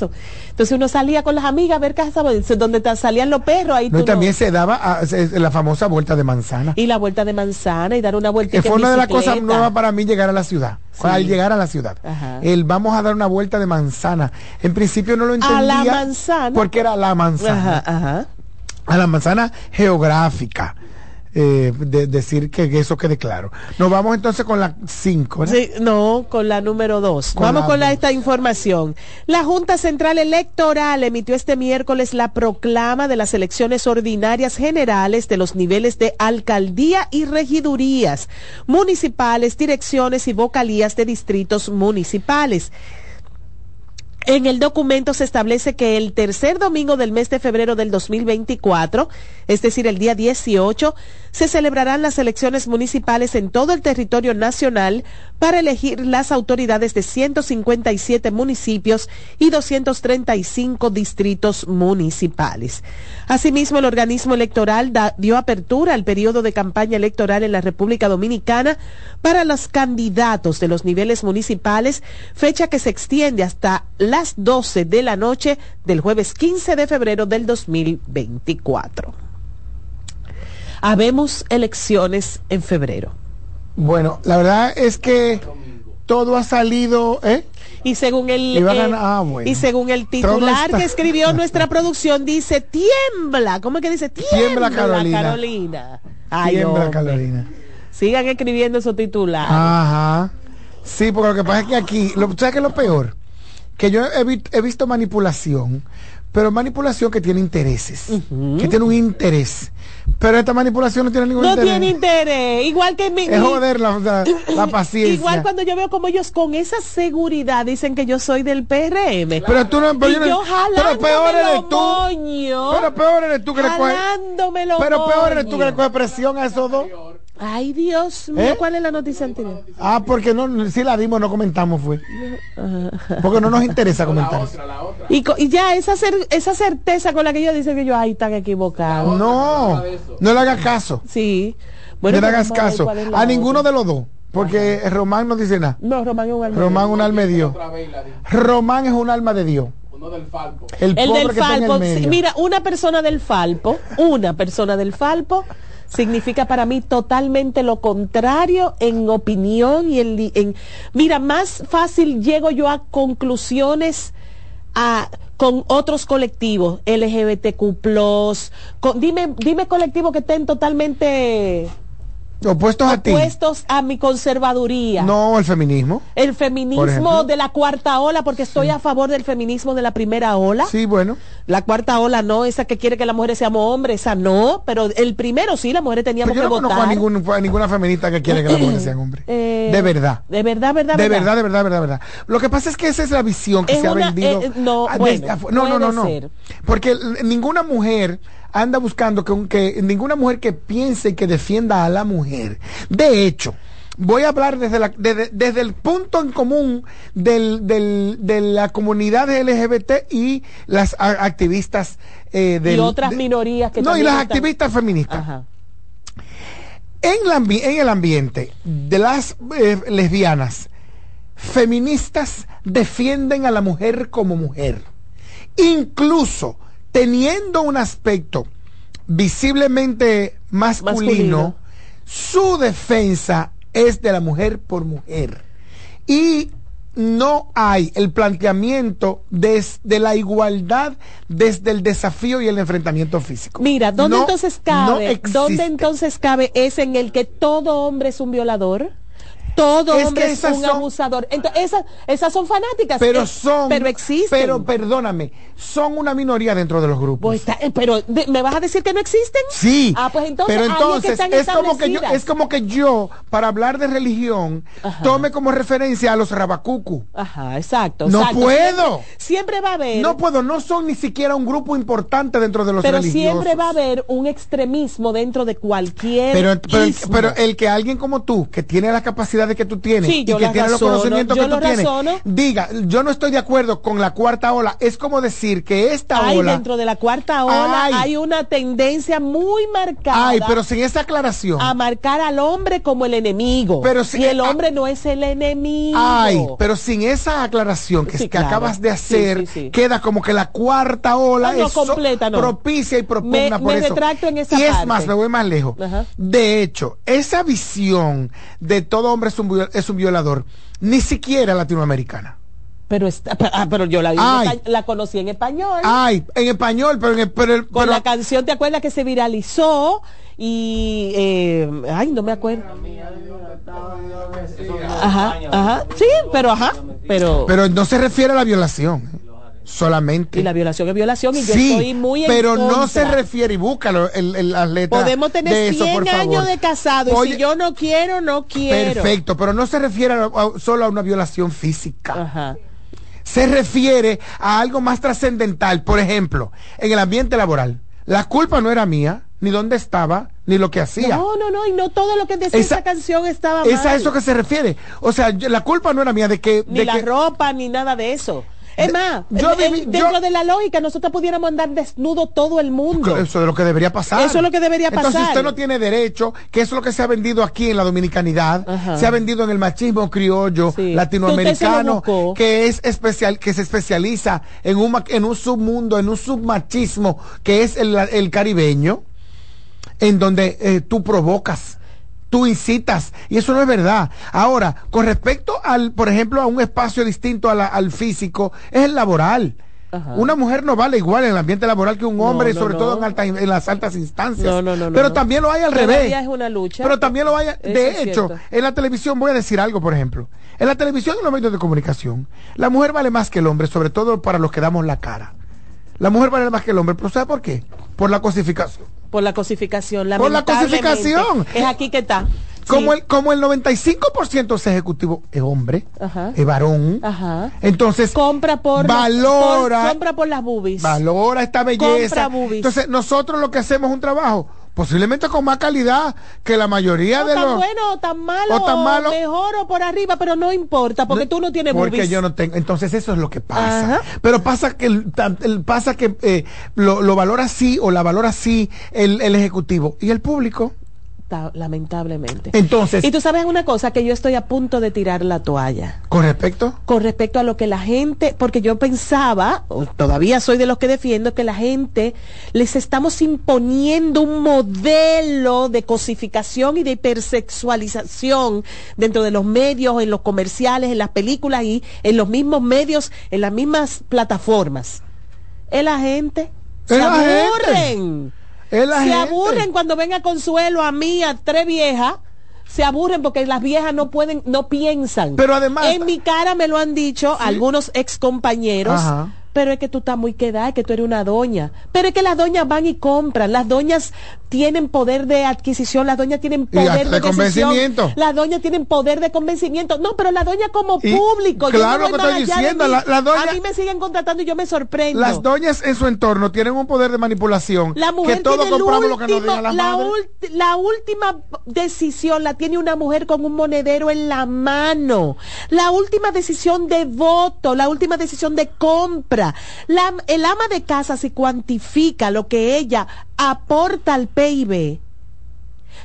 eso. Entonces uno salía con las amigas a ver casa donde salían los perros. Ahí no, también se daba la famosa vuelta de manzana. Y la vuelta de manzana y dar una vuelta. Que fue una de las cosas nuevas para mí llegar a la ciudad. Al llegar a la ciudad. El vamos a dar una vuelta de manzana. En principio no lo entendía. A la manzana. Porque era la manzana. Ajá, A la manzana geográfica eh, de, decir que, eso quede claro. Nos vamos entonces con la 5. ¿no? con la número 2. Vamos con la, esta información. La Junta Central Electoral emitió este miércoles la proclama de las elecciones ordinarias generales de los niveles de alcaldía y regidurías municipales, direcciones y vocalías de distritos municipales. En el documento se establece que el tercer domingo del mes de febrero del 2024, es decir, el día 18, se celebrarán las elecciones municipales en todo el territorio nacional para elegir las autoridades de 157 municipios y 235 distritos municipales. Asimismo, el organismo electoral dio apertura al periodo de campaña electoral en la República Dominicana para los candidatos de los niveles municipales, fecha que se extiende hasta las 12 de la noche del jueves 15 de febrero del 2024 habemos elecciones en febrero. Bueno, la verdad es que todo ha salido, ¿eh? Y según el eh, ah, y según el titular que escribió nuestra producción dice tiembla, ¿cómo es que dice tiembla, Carolina? Carolina. tiembla Carolina. Sigan escribiendo esos titulares. Ajá. Sí, porque lo que pasa es que aquí, lo, ¿sabes qué es lo peor? Que yo he, visto manipulación, pero manipulación que tiene intereses, que tiene un interés. Pero esta manipulación no tiene ningún interés. No tiene interés. Igual que mi. Es joder la, paciencia. Igual cuando yo veo como ellos con esa seguridad dicen que yo soy del PRM. Pero tú no. Pero, yo pero peor eres tú. Pero peor eres tú que le coges. Pero peor eres tú que le coges presión a esos dos. Ay, Dios mío, ¿Eh? ¿cuál es la noticia anterior? Ah, porque no, si la dimos, no comentamos, fue. Porque no nos interesa comentar. Y, y, ya esa, esa certeza con la que ellos dicen que yo, ay, están equivocados. No, no le hagas caso. Sí. Bueno, no le hagas caso. A ninguno de los dos. Porque Román no dice nada. No, Román es un alma Román es un alma de Dios. Román es un alma de Dios. Uno del Falpo. El, del Falpo. mira, una persona del Falpo, una persona del Falpo significa para mí totalmente lo contrario en opinión y en, mira, más fácil llego yo a conclusiones a, con otros colectivos, LGBTQ+, dime, dime colectivos que estén totalmente Opuestos a ti. Opuestos a mi conservaduría. No, el feminismo. El feminismo de la cuarta ola, porque estoy a favor del feminismo de la primera ola. Sí, bueno. La cuarta ola no, esa que quiere que las mujeres seamos hombres, esa no, pero el primero sí, las mujeres teníamos que votar. Yo no conozco a, ninguna feminista que quiere que las mujeres sean hombres. Eh, de verdad. De verdad, verdad, de verdad. De verdad, de verdad, verdad, Lo que pasa es que esa es la visión que se ha vendido. Eh, no, bueno, no, no, no, no. Porque ninguna mujer anda buscando que, que ninguna mujer que piense y que defienda a la mujer. De hecho, voy a hablar desde, la, desde, el punto en común del, del, de la comunidad LGBT y las activistas eh, y otras minorías que no y las activistas feministas. En, la, en, el ambiente de las eh, lesbianas feministas defienden a la mujer como mujer. Incluso teniendo un aspecto visiblemente masculino, su defensa es de la mujer por mujer. Y no hay el planteamiento desde la igualdad, desde el desafío y el enfrentamiento físico. Mira, ¿dónde entonces cabe? ¿Dónde entonces cabe es en el que todo hombre es un violador? Todo hombre es un abusador. Entonces, esas, son fanáticas. Pero eh, son. Pero existen. Pero perdóname, son una minoría dentro de los grupos. Pues eh, pero me vas a decir que no existen. Sí. Ah, pues entonces. Pero entonces es, como que yo, es como que yo, para hablar de religión, tome como referencia a los rabacucu. Ajá, exacto. No puedo. Siempre, va a haber. No puedo. No son ni siquiera un grupo importante dentro de los pero religiosos. Pero siempre va a haber un extremismo dentro de cualquier. Pero, pero, pero el que alguien como tú, que tiene la capacidad que tú tienes y que tienes los conocimientos que tú tienes, diga, yo no estoy de acuerdo con la cuarta ola, es como decir que esta hay, ola... dentro de la cuarta ola hay, una tendencia muy marcada. Ay, pero sin esa aclaración. A marcar al hombre como el enemigo. Pero si, y el hombre no es el enemigo. Ay, pero sin esa aclaración que, que acabas de hacer, queda como que la cuarta ola es completa, propicia y propugna por eso. en esa y es más, me voy más lejos. De hecho, esa visión de todo hombre es un, es un violador, ni siquiera latinoamericana. Pero, está, ah, pero yo la, la conocí en español. Ay, en español, pero, en, pero, Con la canción, ¿te acuerdas que se viralizó? Y, eh, ay, no me acuerdo. Ajá, ajá, sí, pero ajá, pero... Pero no se refiere a la violación. Solamente. Y la violación es violación y yo estoy muy pero no se refiere, y búscalo, el, el atleta Podemos tener 100 años de casado y si yo no quiero, no quiero. Perfecto, pero no se refiere solo a una violación física. Ajá. Se refiere a algo más trascendental. Por ejemplo, en el ambiente laboral. La culpa no era mía, ni dónde estaba, ni lo que hacía. No, no, no, y no todo lo que decía esa, canción estaba mal. Es a eso que se refiere. O sea, la culpa no era mía de que... Ni la ropa, ni nada de eso. Es más, dentro de la lógica, nosotros pudiéramos andar desnudo todo el mundo. Eso es lo que debería pasar. Eso es lo que debería pasar. Entonces usted no tiene derecho, que eso es lo que se ha vendido aquí en la dominicanidad, se ha vendido en el machismo criollo latinoamericano, que es especial, que se especializa en un, en un submundo, en un submachismo, que es el, caribeño, en donde eh, tú provocas tú incitas y eso no es verdad. Ahora, con respecto al, por ejemplo, a un espacio distinto al físico, es el laboral. Una mujer no vale igual en el ambiente laboral que un hombre, sobre todo en, en, las altas instancias. Pero también lo hay al revés. Es una lucha. Pero también lo hay. de hecho, en la televisión voy a decir algo, por ejemplo. En la televisión y en los medios de comunicación, la mujer vale más que el hombre, sobre todo para los que damos la cara. La mujer vale más que el hombre, pero ¿sabe por qué? Por la cosificación. Por la cosificación, Por la cosificación. Es aquí que está. Como, el, como el 95% de ese ejecutivo es hombre, es varón, Ajá. entonces compra por valora, compra por las boobies. Valora esta belleza. Entonces nosotros lo que hacemos es un trabajo posiblemente con más calidad que la mayoría de tan los bueno o tan malo o tan malo. mejor o por arriba pero no importa porque tú no tienes porque yo no tengo entonces eso es lo que pasa. Pero pasa que el, pasa que eh, lo, lo, valora así o la valora así el, el ejecutivo. Y el público lamentablemente. Entonces. Y tú sabes una cosa, que yo estoy a punto de tirar la toalla. ¿Con respecto? Con respecto a lo que la gente, porque yo pensaba, todavía soy de los que defiendo, que la gente les estamos imponiendo un modelo de cosificación y de hipersexualización dentro de los medios, en los comerciales, en las películas y en los mismos medios, en las mismas plataformas. Es la gente. Se aburren se aburren cuando venga Consuelo a mí, a tres viejas. Se aburren porque las viejas no pueden, no piensan. Pero además. En mi cara me lo han dicho algunos ex compañeros pero es que tú estás muy quedada, es que tú eres una doña. Pero es que las doñas van y compran, las doñas tienen poder de adquisición, las doñas tienen poder de, convencimiento. Las doñas tienen poder de convencimiento. No, pero la doña como público. claro que estoy diciendo, la, a mí me siguen contratando y yo me sorprendo. Las doñas en su entorno tienen un poder de manipulación. La mujer que todos compramos lo que nos digan las la, la última decisión la tiene una mujer con un monedero en la mano. La última decisión de voto, la última decisión de compra la, el ama de casa se cuantifica lo que ella aporta al PIB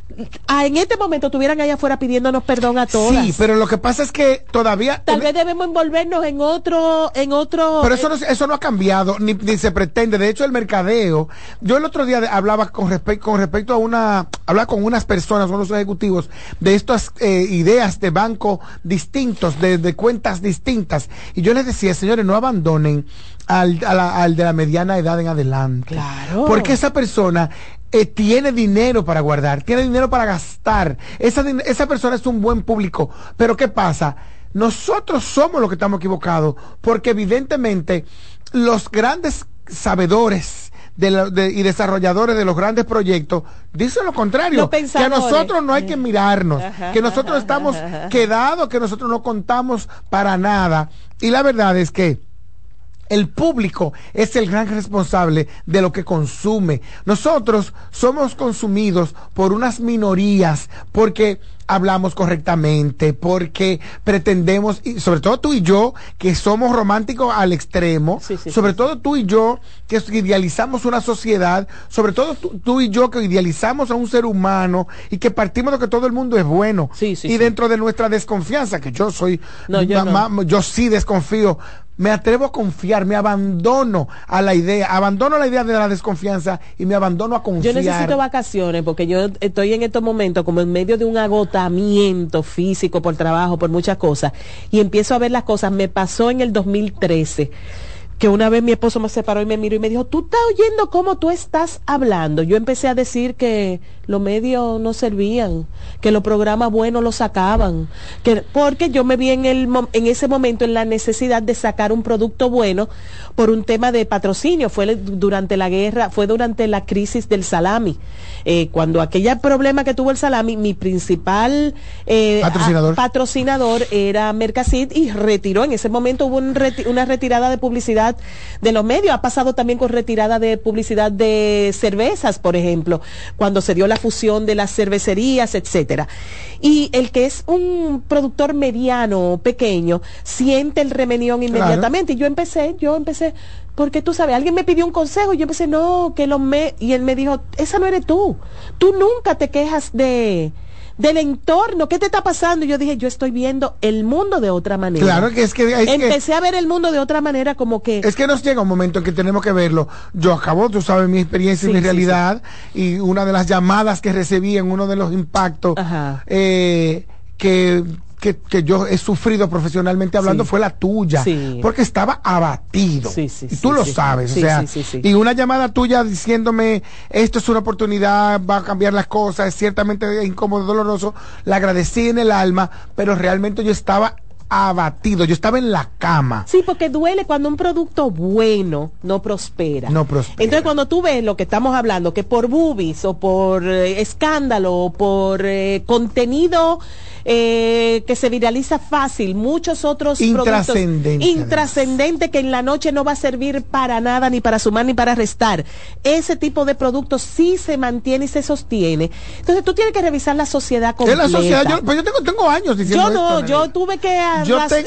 en este momento estuvieran allá afuera pidiéndonos perdón a todos. Sí, pero lo que pasa es que todavía tal vez debemos envolvernos en otro en otro Pero eso no, eso no ha cambiado ni, se pretende. De hecho, el mercadeo, yo el otro día hablaba con respecto con respecto a una hablaba con unas personas, unos ejecutivos de estas eh, ideas de banco distintos, de, de, cuentas distintas y yo les decía, señores, no abandonen al, al de la mediana edad en adelante. Claro. Porque esa persona eh, tiene dinero para guardar, tiene dinero para gastar. Esa, esa persona es un buen público. Pero ¿qué pasa? Nosotros somos los que estamos equivocados, porque evidentemente los grandes sabedores de y desarrolladores de los grandes proyectos dicen lo contrario, que a nosotros no hay que mirarnos, que nosotros estamos quedados, que nosotros no contamos para nada. Y la verdad es que El público es el gran responsable de lo que consume. Nosotros somos consumidos por unas minorías porque hablamos correctamente, porque pretendemos, y sobre todo tú y yo, que somos románticos al extremo, sobre todo tú y yo, que idealizamos una sociedad, sobre todo tú, y yo, que idealizamos a un ser humano y que partimos de que todo el mundo es bueno. y dentro de nuestra desconfianza, que yo soy, yo sí desconfío, me atrevo a confiar, me abandono a la idea, abandono la idea de la desconfianza y me abandono a confiar. Yo necesito vacaciones porque yo estoy en estos momentos como en medio de un agotamiento físico por trabajo, por muchas cosas y empiezo a ver las cosas. Me pasó en el 2013 que una vez mi esposo me separó y me miró y me dijo, tú estás oyendo cómo tú estás hablando. Yo empecé a decir que los medios no servían, que los programas buenos los sacaban, que, porque yo me vi en, el, en ese momento en la necesidad de sacar un producto bueno por un tema de patrocinio. Fue durante la guerra, fue durante la crisis del salami. Eh, cuando aquel problema que tuvo el salami, mi principal eh, patrocinador. era Mercasit y retiró. En ese momento hubo una retirada de publicidad de los medios. Ha pasado también con retirada de publicidad de cervezas, por ejemplo, cuando se dio la fusión de las cervecerías, etcétera. Y el que es un productor mediano, pequeño, siente el remenión inmediatamente. Y yo empecé, yo empecé, porque tú sabes, alguien me pidió un consejo y yo empecé, no, que lo me... Y él me dijo, esa no eres tú. Tú nunca te quejas de del entorno, ¿qué te está pasando? Y yo dije, yo estoy viendo el mundo de otra manera. Claro que es que empecé a ver el mundo de otra manera como que es que nos llega un momento en que tenemos que verlo. Yo acabo, tú sabes mi experiencia y mi realidad y una de las llamadas que recibí en uno de los impactos eh, que que, yo he sufrido profesionalmente hablando fue la tuya, porque estaba abatido. y tú lo sabes, o sea, y una llamada tuya diciéndome, esto es una oportunidad, va a cambiar las cosas, es ciertamente incómodo, doloroso, la agradecí en el alma, pero realmente yo estaba abatido, yo estaba en la cama. Sí, porque duele cuando un producto bueno no prospera. No prospera. Entonces cuando tú ves lo que estamos hablando, que por boobies o por eh, escándalo o por eh, contenido eh, que se viraliza fácil, muchos otros productos intrascendente que en la noche no va a servir para nada, ni para sumar ni para restar. Ese tipo de productos sí se mantiene y se sostiene. Entonces tú tienes que revisar la sociedad completa. la sociedad, yo, pues yo tengo, tengo años diciendo Yo no, yo tuve que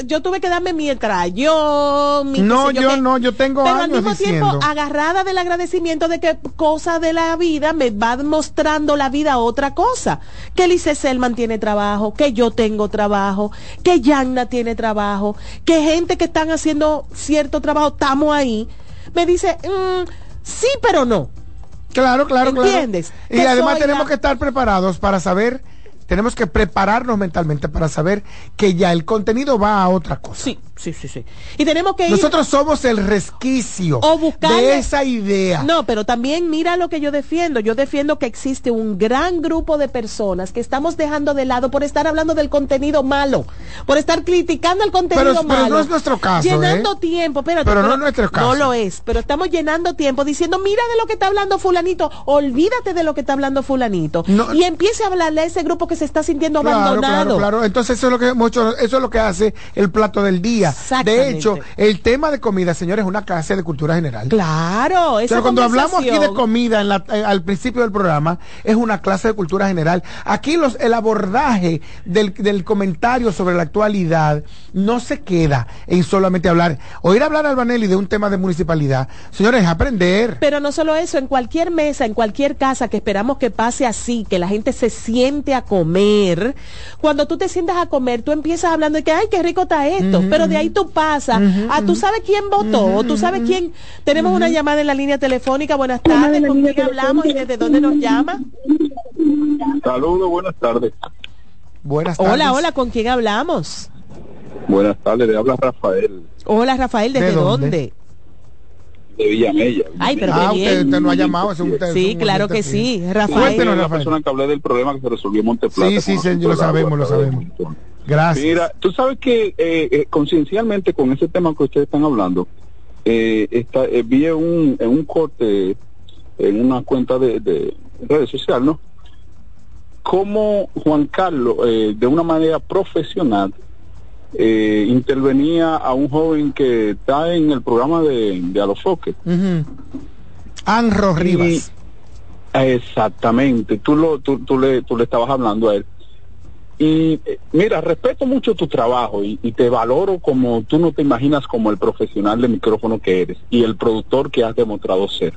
yo, tuve que darme mi yo mi No, yo, no, yo tengo pero al mismo tiempo agarrada del agradecimiento de que cosas de la vida me va mostrando la vida otra cosa. Que Lice Selman tiene trabajo, que yo tengo trabajo, que Yanna tiene trabajo, que gente que están haciendo cierto trabajo, estamos ahí, me dice, mm, sí, pero no. Claro, claro, ¿Entiendes? Y además tenemos que estar preparados para saber tenemos que prepararnos mentalmente para saber que ya el contenido va a otra cosa. Sí, sí, sí, sí. Y tenemos que Nosotros somos el resquicio de esa idea. No, pero también mira lo que yo defiendo. Yo defiendo que existe un gran grupo de personas que estamos dejando de lado por estar hablando del contenido malo, por estar criticando el contenido malo. Pero no es nuestro caso. Llenando ¿eh? tiempo, pero, pero no es nuestro caso. No lo es, pero estamos llenando tiempo diciendo, mira de lo que está hablando fulanito, olvídate de lo que está hablando fulanito. y empiece a hablarle a ese grupo que se está sintiendo abandonado. Claro, claro, Entonces eso es lo que mucho, eso es lo que hace el plato del día. De hecho, el tema de comida, señores, es una clase de cultura general. Claro, Pero cuando hablamos aquí de comida en eh, al principio del programa, es una clase de cultura general. Aquí los, el abordaje del, del comentario sobre la actualidad no se queda en solamente hablar. Oír hablar al Banelli de un tema de municipalidad, señores, aprender. Pero no solo eso, en cualquier mesa, en cualquier casa que esperamos que pase así, que la gente se siente a comer, cuando tú te sientas a comer, tú empiezas hablando de que, ay, qué rico está esto, pero de ahí tú pasas a tú sabes quién votó, o tú sabes quién. Tenemos una llamada en la línea telefónica, buenas tardes, ¿con quién hablamos y desde dónde nos llama? Saludos, buenas tardes. Buenas tardes. Hola, hola, ¿con quién hablamos? Buenas tardes, le habla Rafael. Hola Rafael, ¿desde dónde? De Villamella. Ay, pero ah, usted, no ha llamado. sí, claro que sí, Rafael. Sí, la persona que hablé del problema que se resolvió en Monteplata. Sí, sí, sí lo sabemos, lo sabemos. Gracias. Mira, tú sabes que eh, eh, conciencialmente con ese tema que ustedes están hablando, eh, está, eh, vi un, en un corte en una cuenta de, de redes sociales, ¿no? Cómo Juan Carlos, de una manera profesional, intervenía a un joven que está en el programa de, de Alofoque. Anro Rivas. exactamente, tú, lo, tú, tú, le, tú le estabas hablando a él. Y eh, mira, respeto mucho tu trabajo y, y, te valoro como tú no te imaginas como el profesional de micrófono que eres y el productor que has demostrado ser.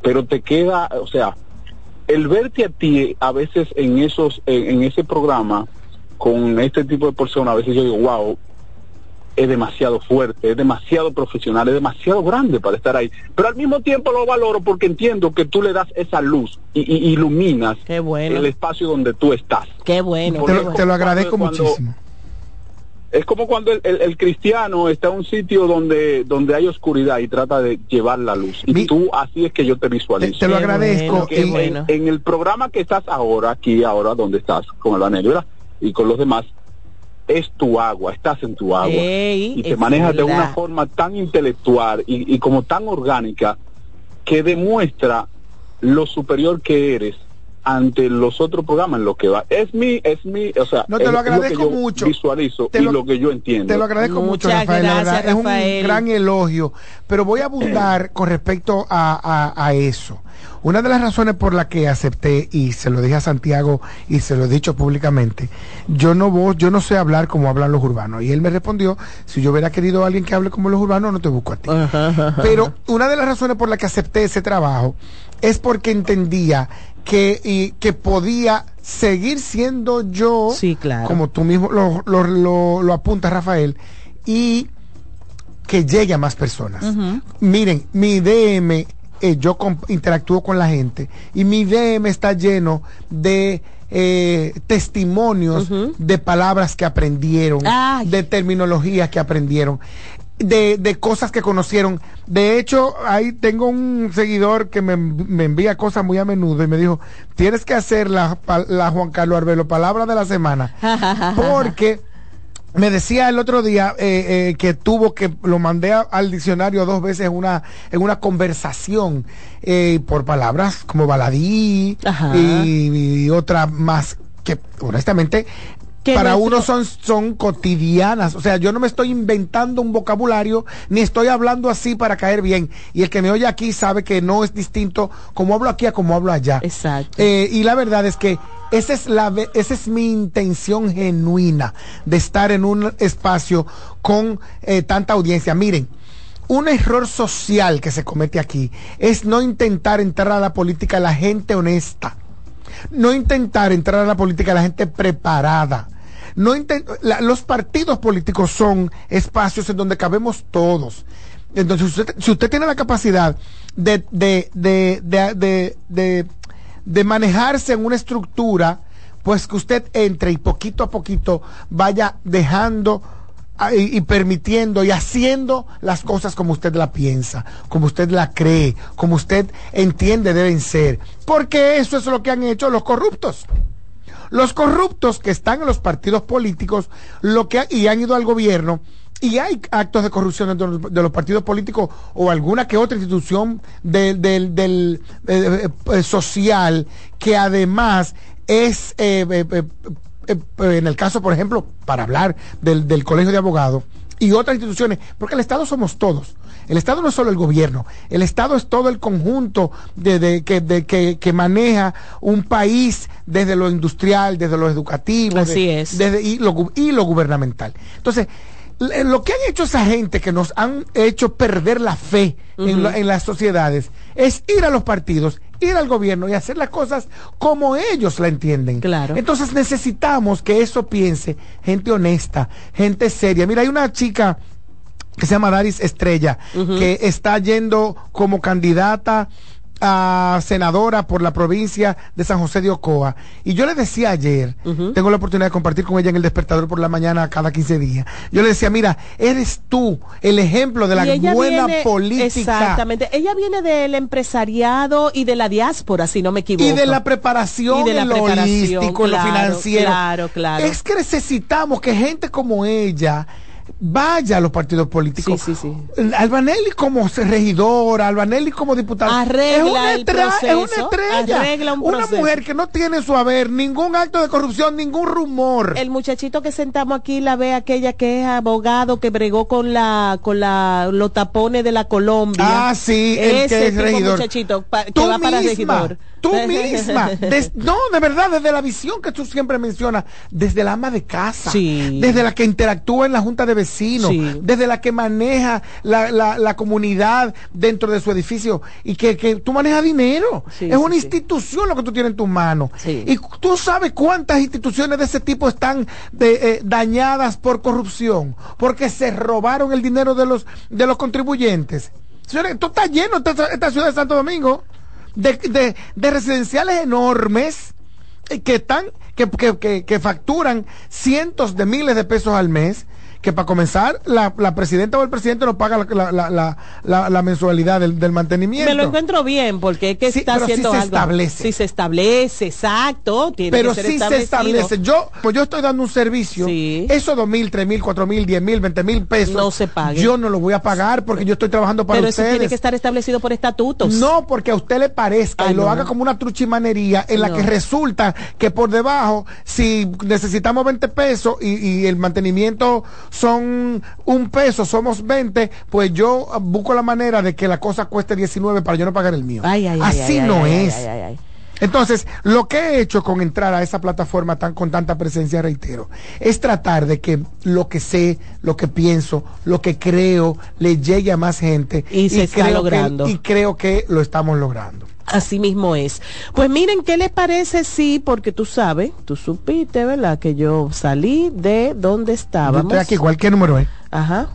Pero te queda, o sea, el verte a ti a veces en esos, en, en ese programa con este tipo de personas, a veces yo digo, wow, es demasiado fuerte, es demasiado profesional, es demasiado grande para estar ahí. Pero al mismo tiempo lo valoro porque entiendo que tú le das esa luz y, y iluminas el espacio donde tú estás. Qué bueno. Te, lo, te lo agradezco muchísimo. Es como cuando el, el, el, cristiano está en un sitio donde, donde hay oscuridad y trata de llevar la luz. Y Mi, tú así es que yo te visualizo. Te, te lo agradezco. En, bueno. en, en, el programa que estás ahora, aquí, ahora, donde estás, con el negra y con los demás, es tu agua, estás en tu agua Ey, y te manejas verdad. de una forma tan intelectual y, y, como tan orgánica que demuestra lo superior que eres ante los otros programas en lo que va. Es mi, es mi, o sea, no te lo agradezco lo mucho. Visualizo te lo, y lo que yo entiendo. Te lo agradezco Muchas mucho, Rafael. Gracias, es Rafael. un gran elogio, pero voy a abundar con respecto a, a, a eso. Una de las razones por la que acepté y se lo dije a Santiago y se lo he dicho públicamente, yo no voy, yo no sé hablar como hablan los urbanos. Y él me respondió, si yo hubiera querido a alguien que hable como los urbanos, no te busco a ti. Ajá, ajá. Pero una de las razones por la que acepté ese trabajo es porque entendía que, y, que podía seguir siendo yo, sí, claro. como tú mismo lo, lo, lo, lo apuntas, Rafael, y que llegue a más personas. Uh -huh. Miren, mi DM eh, yo interactúo con la gente y mi DM está lleno de eh, testimonios uh -huh. de palabras que aprendieron, Ay. de terminologías que aprendieron. De, de, cosas que conocieron. De hecho, ahí tengo un seguidor que me, me, envía cosas muy a menudo y me dijo, tienes que hacer la, la Juan Carlos Arbelo, palabra de la semana. porque me decía el otro día eh, eh, que tuvo que lo mandé a, al diccionario dos veces en una en una conversación eh, por palabras como baladí y, y, otra más que honestamente para uno son, son cotidianas. O sea, yo no me estoy inventando un vocabulario, ni estoy hablando así para caer bien. Y el que me oye aquí sabe que no es distinto como hablo aquí a como hablo allá. Exacto. Eh, y la verdad es que esa es, la, esa es mi intención genuina de estar en un espacio con eh, tanta audiencia. Miren, un error social que se comete aquí es no intentar entrar a la política la gente honesta. No intentar entrar a la política la gente preparada no la, los partidos políticos son espacios en donde cabemos todos. Entonces, si usted, tiene la capacidad de, de, de, de, manejarse en una estructura, pues que usted entre y poquito a poquito vaya dejando y, y, permitiendo y haciendo las cosas como usted la piensa, como usted la cree, como usted entiende deben ser. Porque eso es lo que han hecho los corruptos. Los corruptos que están en los partidos políticos lo que, y han ido al gobierno y hay actos de corrupción dentro de los partidos políticos o alguna que otra institución del, del, del eh, eh, social que además es eh, en el caso por ejemplo para hablar del, del colegio de abogados y otras instituciones porque el Estado somos todos el Estado no es solo el gobierno, el Estado es todo el conjunto de, de, que, de, que, que, maneja un país desde lo industrial, desde lo educativo, Así de, es. Desde, y, lo, y lo gubernamental. Entonces, lo que han hecho esa gente que nos han hecho perder la fe uh -huh. en, lo, en, las sociedades es ir a los partidos, ir al gobierno y hacer las cosas como ellos la entienden. Claro. Entonces necesitamos que eso piense gente honesta, gente seria. Mira, hay una chica que se llama Daris Estrella, uh -huh. que está yendo como candidata a senadora por la provincia de San José de Ocoa. Y yo le decía ayer, uh -huh. tengo la oportunidad de compartir con ella en el despertador por la mañana cada 15 días. Yo le decía, mira, eres tú el ejemplo de la buena viene, política. Exactamente. Ella viene del empresariado y de la diáspora, si no me equivoco. Y de la preparación, y de la en lo holístico, claro, lo financiero. Claro, claro. Es que necesitamos que gente como ella vaya a los partidos políticos. Sí, sí, sí. Albanelli como regidora, Albanelli como diputado. Arregla es una, es una estrella. Arregla un una mujer que no tiene su haber ningún acto de corrupción, ningún rumor. El muchachito que sentamos aquí la ve aquella que es abogado que bregó con la con la los tapones de la Colombia. Ah, sí, el que es regidor. muchachito que va para regidor. Tú misma. no, de verdad, desde la visión que tú siempre mencionas, desde la ama de casa, desde la que interactúa en la junta de vecinos, desde la que maneja la, la, comunidad dentro de su edificio y que, que tú manejas dinero. es una institución lo que tú tienes en tus manos. Y tú sabes cuántas instituciones de ese tipo están de, eh, dañadas por corrupción, porque se robaron el dinero de los, de los contribuyentes. Señores, esto está lleno, esta, esta ciudad de Santo Domingo de, de, residenciales enormes que están, que, que, que, facturan cientos de miles de pesos al mes que para comenzar la, la, presidenta o el presidente no paga la, la, la mensualidad del, del, mantenimiento. Me lo encuentro bien porque es que está haciendo si se establece. Si se establece, exacto. Tiene pero que ser si se establece. Yo, pues yo estoy dando un servicio, sí. esos dos mil, tres mil, cuatro mil, diez mil, veinte mil pesos. No se pague. Yo no lo voy a pagar porque yo estoy trabajando para pero ustedes. Pero tiene que estar establecido por estatutos. No, porque a usted le parezca y lo haga como una truchimanería en la que resulta que por debajo, si necesitamos 20 pesos y, y el mantenimiento son un peso, somos 20, pues yo busco la manera de que la cosa cueste 19 para yo no pagar el mío. Así no es. Entonces, lo que he hecho con entrar a esa plataforma tan con tanta presencia, reitero, es tratar de que lo que sé, lo que pienso, lo que creo, le llegue a más gente. Y se está logrando. y creo que lo estamos logrando. Así mismo es. Pues miren, ¿qué les parece si, porque tú sabes, tú supiste, ¿verdad? Que yo salí de donde estábamos. Yo estoy aquí, ¿cualquier número es? Ajá.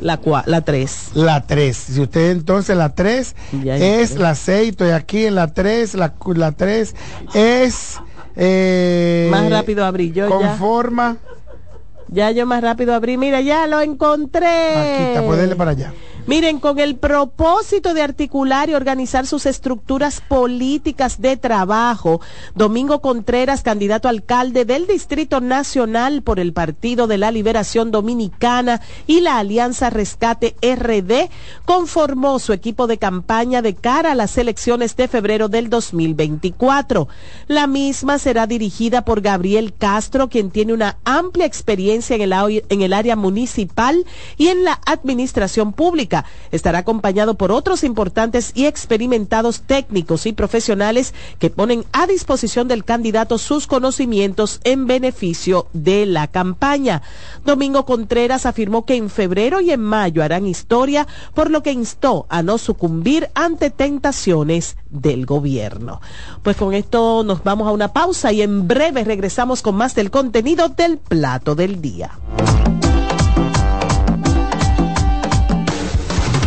La, la 3. La 3. Si usted entonces la 3 es la 6, estoy aquí en la 3, la, la 3 es... Eh, más rápido abrí yo conforma. Ya. ya yo más rápido abrí. Mira, ya lo encontré. Aquí está, puede para allá. Miren, con el propósito de articular y organizar sus estructuras políticas de trabajo, Domingo Contreras, candidato alcalde del Distrito Nacional por el Partido de la Liberación Dominicana y la Alianza Rescate RD, conformó su equipo de campaña de cara a las elecciones de febrero del 2024. La misma será dirigida por Gabriel Castro, quien tiene una amplia experiencia en el, en el área municipal y en la administración pública Estará acompañado por otros importantes y experimentados técnicos y profesionales que ponen a disposición del candidato sus conocimientos en beneficio de la campaña. Domingo Contreras afirmó que en febrero y en mayo harán historia, por lo que instó a no sucumbir ante tentaciones del gobierno. Pues con esto nos vamos a una pausa y en breve regresamos con más del contenido del plato del día.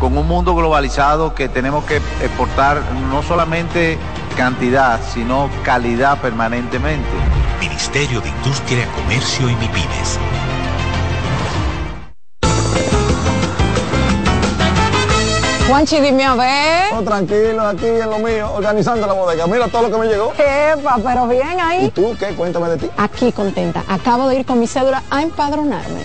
con un mundo globalizado que tenemos que exportar no solamente cantidad, sino calidad permanentemente. Ministerio de Industria, Comercio y MIPINES. Juanchi, dime a ver. Oh, tranquilo, aquí en lo mío, organizando la bodega. Mira todo lo que me llegó. Epa, pero bien ahí. ¿Y tú qué? Cuéntame de ti. Aquí contenta. Acabo de ir con mi cédula a empadronarme.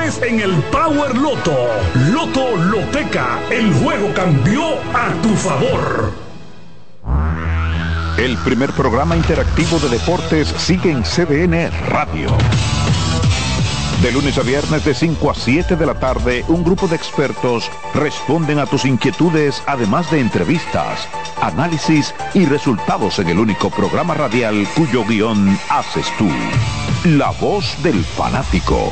en el Power Loto. Loto Loteca, el juego cambió a tu favor. El primer programa interactivo de deportes sigue en CDN Radio. De lunes a viernes de 5 a 7 de la tarde, un grupo de expertos responden a tus inquietudes, además de entrevistas, análisis y resultados en el único programa radial cuyo guion haces tú. La voz del fanático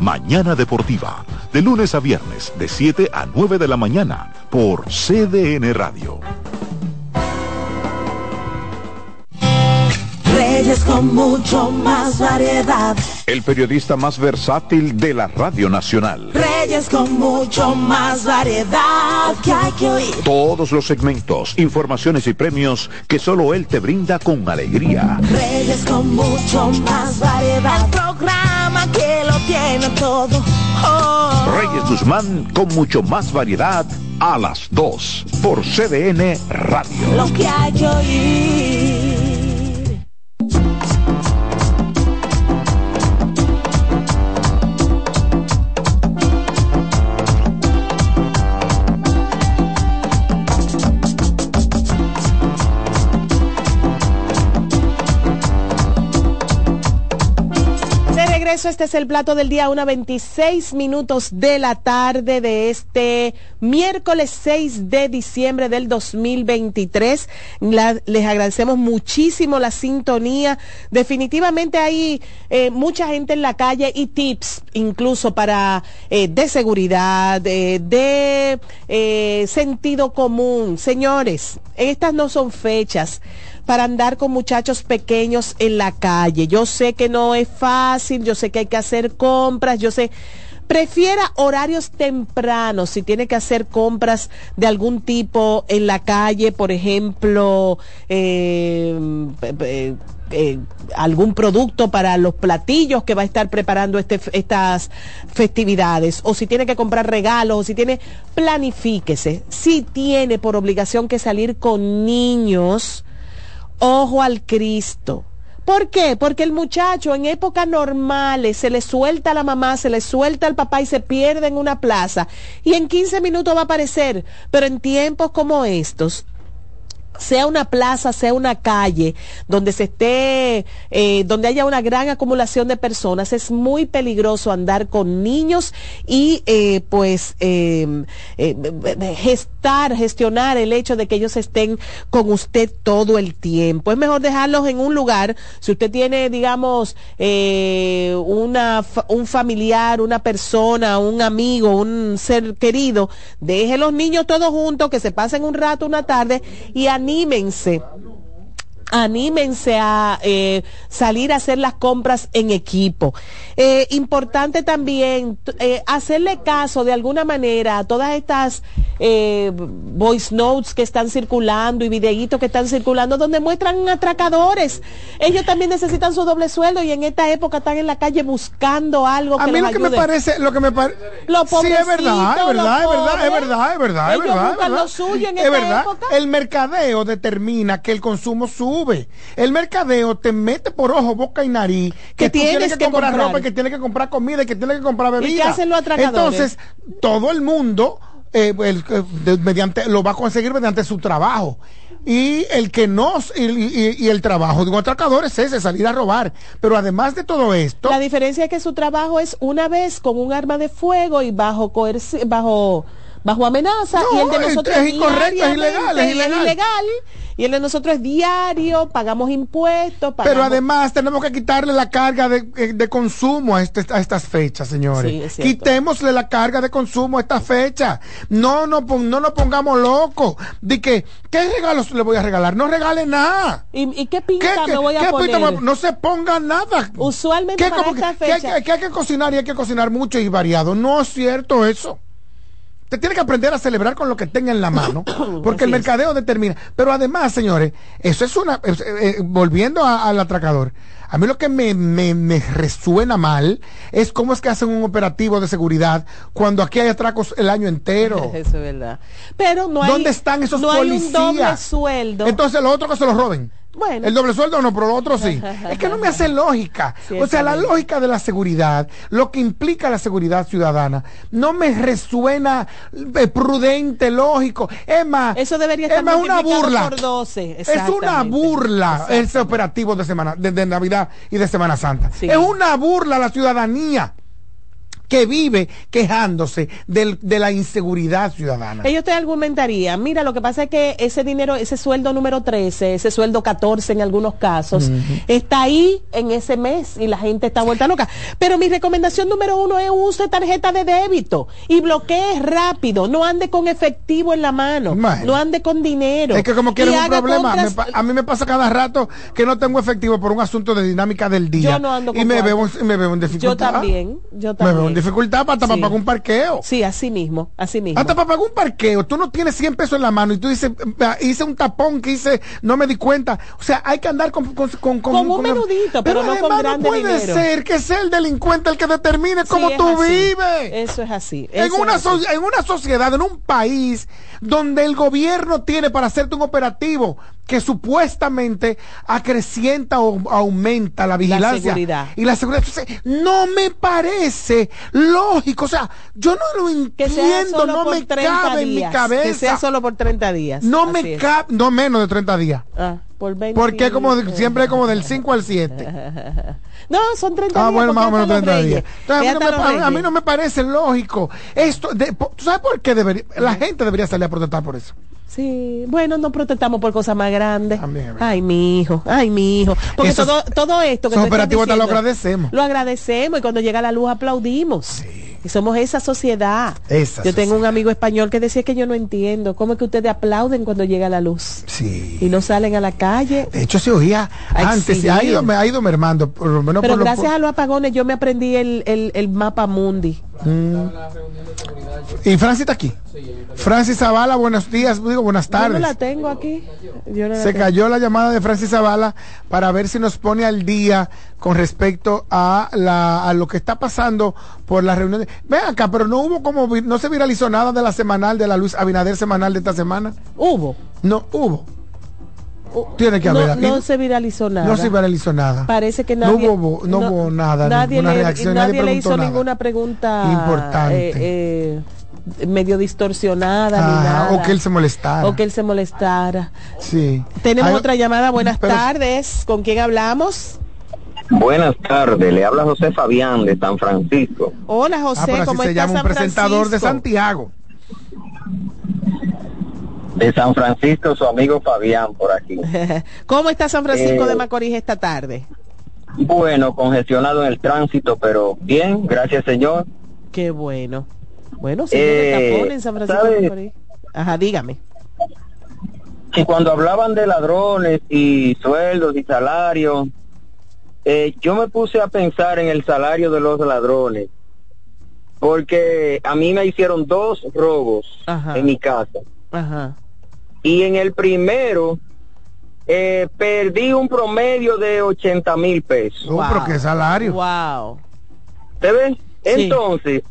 Mañana Deportiva, de lunes a viernes, de 7 a 9 de la mañana, por CDN Radio. Reyes con mucho más variedad. El periodista más versátil de la Radio Nacional. Reyes con mucho más variedad que hay que oír. Todos los segmentos, informaciones y premios que solo él te brinda con alegría. Reyes con mucho más variedad. El programa que tiene todo. Oh. Reyes Guzmán con mucho más variedad a las 2 por CDN Radio. Lo que hay que oír. Este es el plato del día, una 26 minutos de la tarde de este miércoles 6 de diciembre del 2023. les agradecemos muchísimo la sintonía. Definitivamente hay eh, mucha gente en la calle y tips incluso para eh, de seguridad, de eh, sentido común. Señores, estas no son fechas para andar con muchachos pequeños en la calle. Yo sé que no es fácil, yo sé que hay que hacer compras, yo sé... Prefiera horarios tempranos si tiene que hacer compras de algún tipo en la calle, por ejemplo, eh, eh, algún producto para los platillos que va a estar preparando este, estas festividades, o si tiene que comprar regalos, o si tiene, planifíquese. Si tiene por obligación que salir con niños, ojo al Cristo. ¿Por qué? Porque el muchacho en épocas normales se le suelta a la mamá, se le suelta al papá y se pierde en una plaza y en 15 minutos va a aparecer. Pero en tiempos como estos, sea una plaza, sea una calle, donde se esté, eh, donde haya una gran acumulación de personas, es muy peligroso andar con niños y eh, pues em, eh, gestar, gestionar el hecho de que ellos estén con usted todo el tiempo. Es mejor dejarlos en un lugar, si usted tiene, digamos, una, un familiar, una persona, un amigo, un ser querido, deje los niños todos juntos, que se pasen un rato, una tarde y anímense anímense a eh, salir a hacer las compras en equipo. Eh, importante también eh, hacerle caso de alguna manera a todas estas voice notes que están circulando y videitos que están circulando donde muestran atracadores. Ellos también necesitan su doble sueldo y en esta época están en la calle buscando algo. A mí lo que me parece, lo que me parece, sí es verdad, es verdad, es verdad, es verdad, es verdad, es verdad, es verdad. suyo en es verdad. El mercadeo determina que el consumo sube el mercadeo te mete por ojo, boca y nariz que, tienes, que, comprar, ropa, que tienes que comprar comida, que tienes que comprar bebida. Entonces, todo el mundo eh, mediante, lo va a conseguir mediante su trabajo. Y el que no, y, el trabajo de un atracador es ese, salir a robar. Pero además de todo esto. La diferencia es que su trabajo es una vez con un arma de fuego y bajo bajo bajo amenaza y el de nosotros es, incorrecto, es ilegal, es ilegal. Y el de nosotros es diario, pagamos impuestos. Pero además tenemos que quitarle la carga de, eh, consumo a, este, a, estas fechas, señores. Quitémosle la carga de consumo a esta fecha. No, no, no nos pongamos locos. De que, ¿qué regalos le voy a regalar? No regale nada. ¿Y, qué pinta me voy a poner? no se ponga nada. Usualmente para esta fecha... que hay que cocinar y hay que cocinar mucho y variado. No es cierto eso. Usted tiene que aprender a celebrar con lo que tenga en la mano, porque el mercadeo determina. Pero además, señores, eso es una. Eh, eh, volviendo al atracador, a mí lo que me, me, resuena mal es cómo es que hacen un operativo de seguridad cuando aquí hay atracos el año entero. Eso es verdad. Pero no hay. ¿Dónde están esos no policías? Hay un doble sueldo. Entonces, los otros que se los roben. El doble sueldo no, pero lo otro sí. es que no me hace lógica. o sea, la lógica de la seguridad, lo que implica la seguridad ciudadana, no me resuena eh, prudente, lógico. Es más, eso debería estar es una burla. Por 12. Es una burla ese operativo de semana de, Navidad y de Semana Santa. Es una burla a la ciudadanía que vive quejándose de la inseguridad ciudadana. Ellos te argumentarían, mira, lo que pasa es que ese dinero, ese sueldo número 13, ese sueldo 14 en algunos casos, está ahí en ese mes y la gente está vuelta loca. Pero mi recomendación número uno es use tarjeta de débito y bloquee rápido, no ande con efectivo en la mano, no ande con dinero. Es que como quieren un problema, a mí me pasa cada rato que no tengo efectivo por un asunto de dinámica del día. Yo no ando con y me veo, me veo en dificultad. Yo también, yo también dificultad para, pagar un parqueo. Sí, así mismo, así mismo. Hasta para pagar un parqueo. Tú no tienes 100 pesos en la mano y tú dices, hice un tapón que hice, no me di cuenta. O sea, hay que andar con... Con, con, con, un menudito, pero, no con grande no puede ser que sea el delincuente el que determine cómo tú vives. Eso es así. en, una en una sociedad, en un país donde el gobierno tiene para hacerte un operativo que supuestamente acrecienta o aumenta la vigilancia y la seguridad. no me parece lógico. O sea, yo no lo entiendo, no me cabe en mi cabeza. Que sea solo por 30 días. No me cabe, no menos de 30 días. Ah, por 20 Porque como siempre como del 5 al 7. no, son 30 ah, bueno, más o menos 30 días. a, mí no me, parece lógico. Esto, ¿tú sabes por qué debería, la gente debería salir a protestar por eso? Sí, bueno, no protestamos por cosas más grandes. ay, mi hijo, ay, mi hijo. Porque todo, todo esto que esos operativos lo agradecemos. Lo agradecemos y cuando llega la luz aplaudimos. Sí. Y somos esa sociedad. yo tengo un amigo español que decía que yo no entiendo. ¿Cómo es que ustedes aplauden cuando llega la luz? Sí. Y no salen a la calle. De hecho, se oía antes, se ha ido, me ha ido mermando. Por lo menos Pero gracias a los apagones yo me aprendí el, el, el mapa mundi. Mm. ¿Y Francis está aquí? Francis Zavala, buenos días, digo buenas tardes. Yo no la tengo aquí. Se cayó la llamada de Francis Zavala para ver si nos pone al día con respecto a, la, a lo que está pasando por las reuniones. Ven acá, pero no hubo como, no se viralizó nada de la semanal de la Luis Abinader semanal de esta semana. Hubo. No, hubo. Tiene que haber. No, no, se viralizó nada. No se viralizó nada. Parece que nadie. No hubo, no, hubo nada. Nadie, le, reacción, nadie, le hizo ninguna pregunta importante. Eh, eh, medio distorsionada ni nada. O que él se molestara. O que él se molestara. Sí. Tenemos otra llamada. Buenas tardes. ¿Con quién hablamos? Buenas tardes, le habla José Fabián de San Francisco. Hola José, ah, ¿cómo se llama un presentador de Santiago. De San Francisco, su amigo Fabián por aquí. ¿Cómo está San Francisco de eh, Macorís esta tarde? Bueno, congestionado en el tránsito, pero bien, gracias señor. Qué bueno. Bueno, sí, en San Francisco. Ajá, dígame. Y cuando hablaban de ladrones y sueldos y salarios, eh, yo me puse a pensar en el salario de los ladrones, porque a mí me hicieron dos robos en mi casa. Ajá. Y en el primero eh, perdí un promedio de 80 mil pesos. Oh, pero qué salario. Wow. ¿Te ves? Entonces,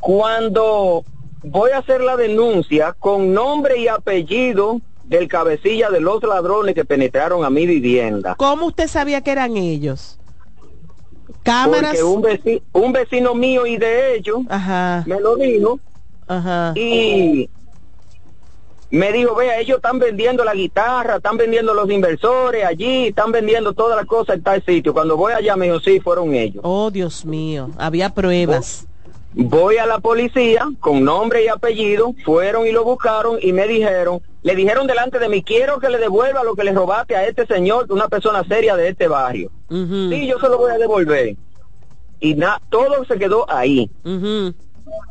cuando voy a hacer la denuncia con nombre y apellido del cabecilla de los ladrones que penetraron a mi vivienda. ¿Cómo usted sabía que eran ellos? Cámaras. Porque un vecino, un vecino mío y de ellos me lo dijo. Ajá. Y me dijo, vea, ellos están vendiendo la guitarra, están vendiendo los inversores allí, están vendiendo todas las cosas en tal sitio. Cuando voy allá me dijo, sí, fueron ellos. Oh, Dios mío, había pruebas. Voy a la policía con nombre y apellido, fueron y lo buscaron y me dijeron, le dijeron delante de mí, quiero que le devuelva lo que le robaste a este señor, una persona seria de este barrio. Sí, yo se lo voy a devolver. Y nada, todo se quedó ahí.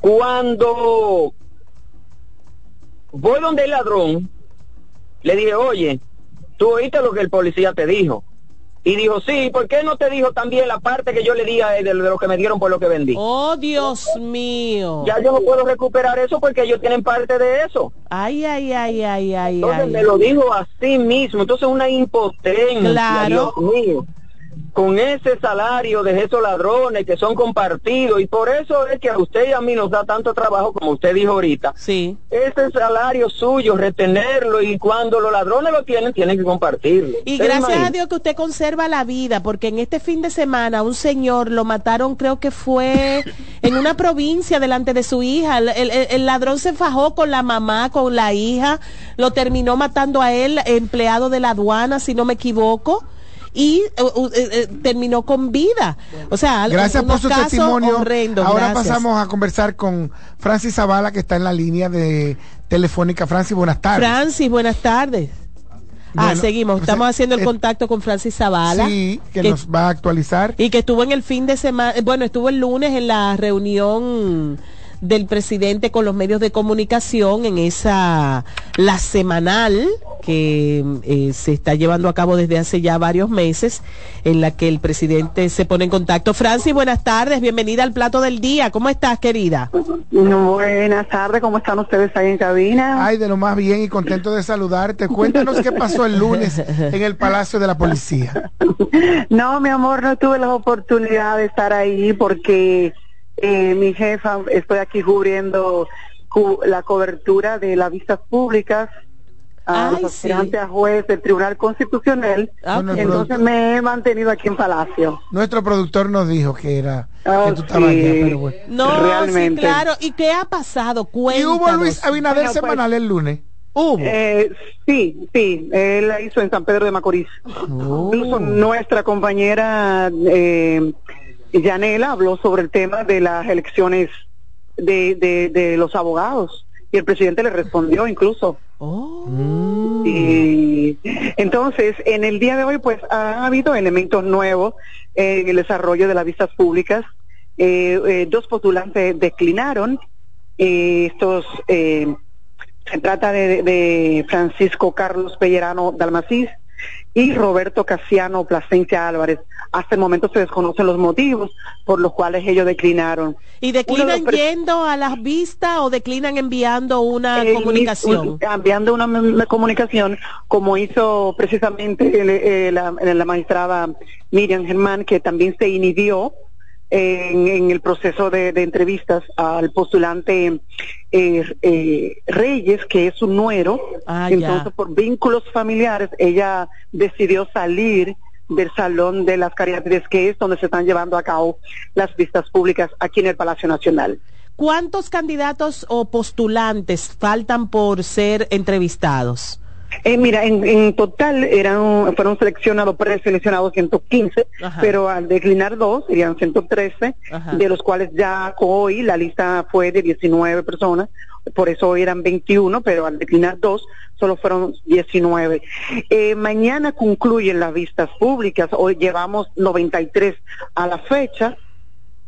Cuando voy donde el ladrón, le dije, oye, tú oíste lo que el policía te dijo. Y dijo, sí, ¿por qué no te dijo también la parte que yo le di a él de, lo que me dieron por lo que vendí? Oh, Dios mío. Ya yo no puedo recuperar eso porque ellos tienen parte de eso. Ay, ay, ay, ay, ay. Entonces me lo dijo así mismo. Entonces una impotencia. Claro. Dios mío con ese salario de esos ladrones que son compartidos y por eso es que a usted y a mí nos da tanto trabajo como usted dijo ahorita. Sí. Ese salario suyo, retenerlo y cuando los ladrones lo tienen, tienen que compartirlo. Y gracias a Dios que usted conserva la vida, porque en este fin de semana un señor lo mataron, creo que fue en una provincia delante de su hija. El, el ladrón se fajó con la mamá, con la hija, lo terminó matando a él, empleado de la aduana, si no me equivoco y eh, eh, eh, terminó con vida. O sea, gracias por su testimonio. Ahora pasamos a conversar con Francis Zavala, que está en la línea de telefónica. Francis, buenas tardes. Francis, buenas tardes. ah, seguimos. Estamos haciendo el contacto con Francis Zavala. Sí, que, nos va a actualizar. Y que estuvo en el fin de semana, bueno, estuvo el lunes en la reunión del presidente con los medios de comunicación en esa, la semanal que eh, se está llevando a cabo desde hace ya varios meses, en la que el presidente se pone en contacto. Francis, buenas tardes, bienvenida al plato del día. ¿Cómo estás, querida? Buenas tardes, ¿cómo están ustedes ahí en cabina? Ay, de lo más bien y contento de saludarte. Cuéntanos qué pasó el lunes en el Palacio de la Policía. No, mi amor, no tuve la oportunidad de estar ahí porque eh, mi jefa, estoy aquí cubriendo la cobertura de las vistas públicas a los aspirantes a juez del Tribunal Constitucional. Ah, entonces me he mantenido aquí en Palacio. Nuestro productor nos dijo que era que tú estabas allá, pero bueno. No, realmente. claro. ¿Y qué ha pasado? Cuéntanos. ¿Y hubo Luis Abinader pues, semanal el lunes? ¿Hubo? Eh, sí, sí, él la hizo en San Pedro de Macorís. Oh. Incluso nuestra compañera eh, Yanela habló sobre el tema de las elecciones de, de, de los abogados y el presidente le respondió incluso. Oh. Y entonces, en el día de hoy, pues ha habido elementos nuevos en el desarrollo de las vistas públicas. Eh, eh, dos postulantes declinaron. Eh, estos se trata de, de, Francisco Carlos Pellerano Dalmacís y Roberto Casiano Plasencia Álvarez. Hasta el momento se desconocen los motivos por los cuales ellos declinaron. ¿Y declinan yendo a las vistas o declinan enviando una comunicación? enviando una, comunicación, como hizo precisamente la, la magistrada Miriam Germán, que también se inhibió en, el proceso de, entrevistas al postulante eh, eh, Reyes, que es un nuero. Ah, Entonces, por vínculos familiares, ella decidió salir del Salón de las Caridades, que es donde se están llevando a cabo las vistas públicas aquí en el Palacio Nacional. ¿Cuántos candidatos o postulantes faltan por ser entrevistados? Eh, mira, en, en total eran fueron seleccionados, preseleccionados 115, Ajá. pero al declinar dos serían 113, Ajá. de los cuales ya hoy la lista fue de 19 personas, por eso hoy eran 21, pero al declinar dos solo fueron 19. Eh, mañana concluyen las vistas públicas, hoy llevamos 93 a la fecha,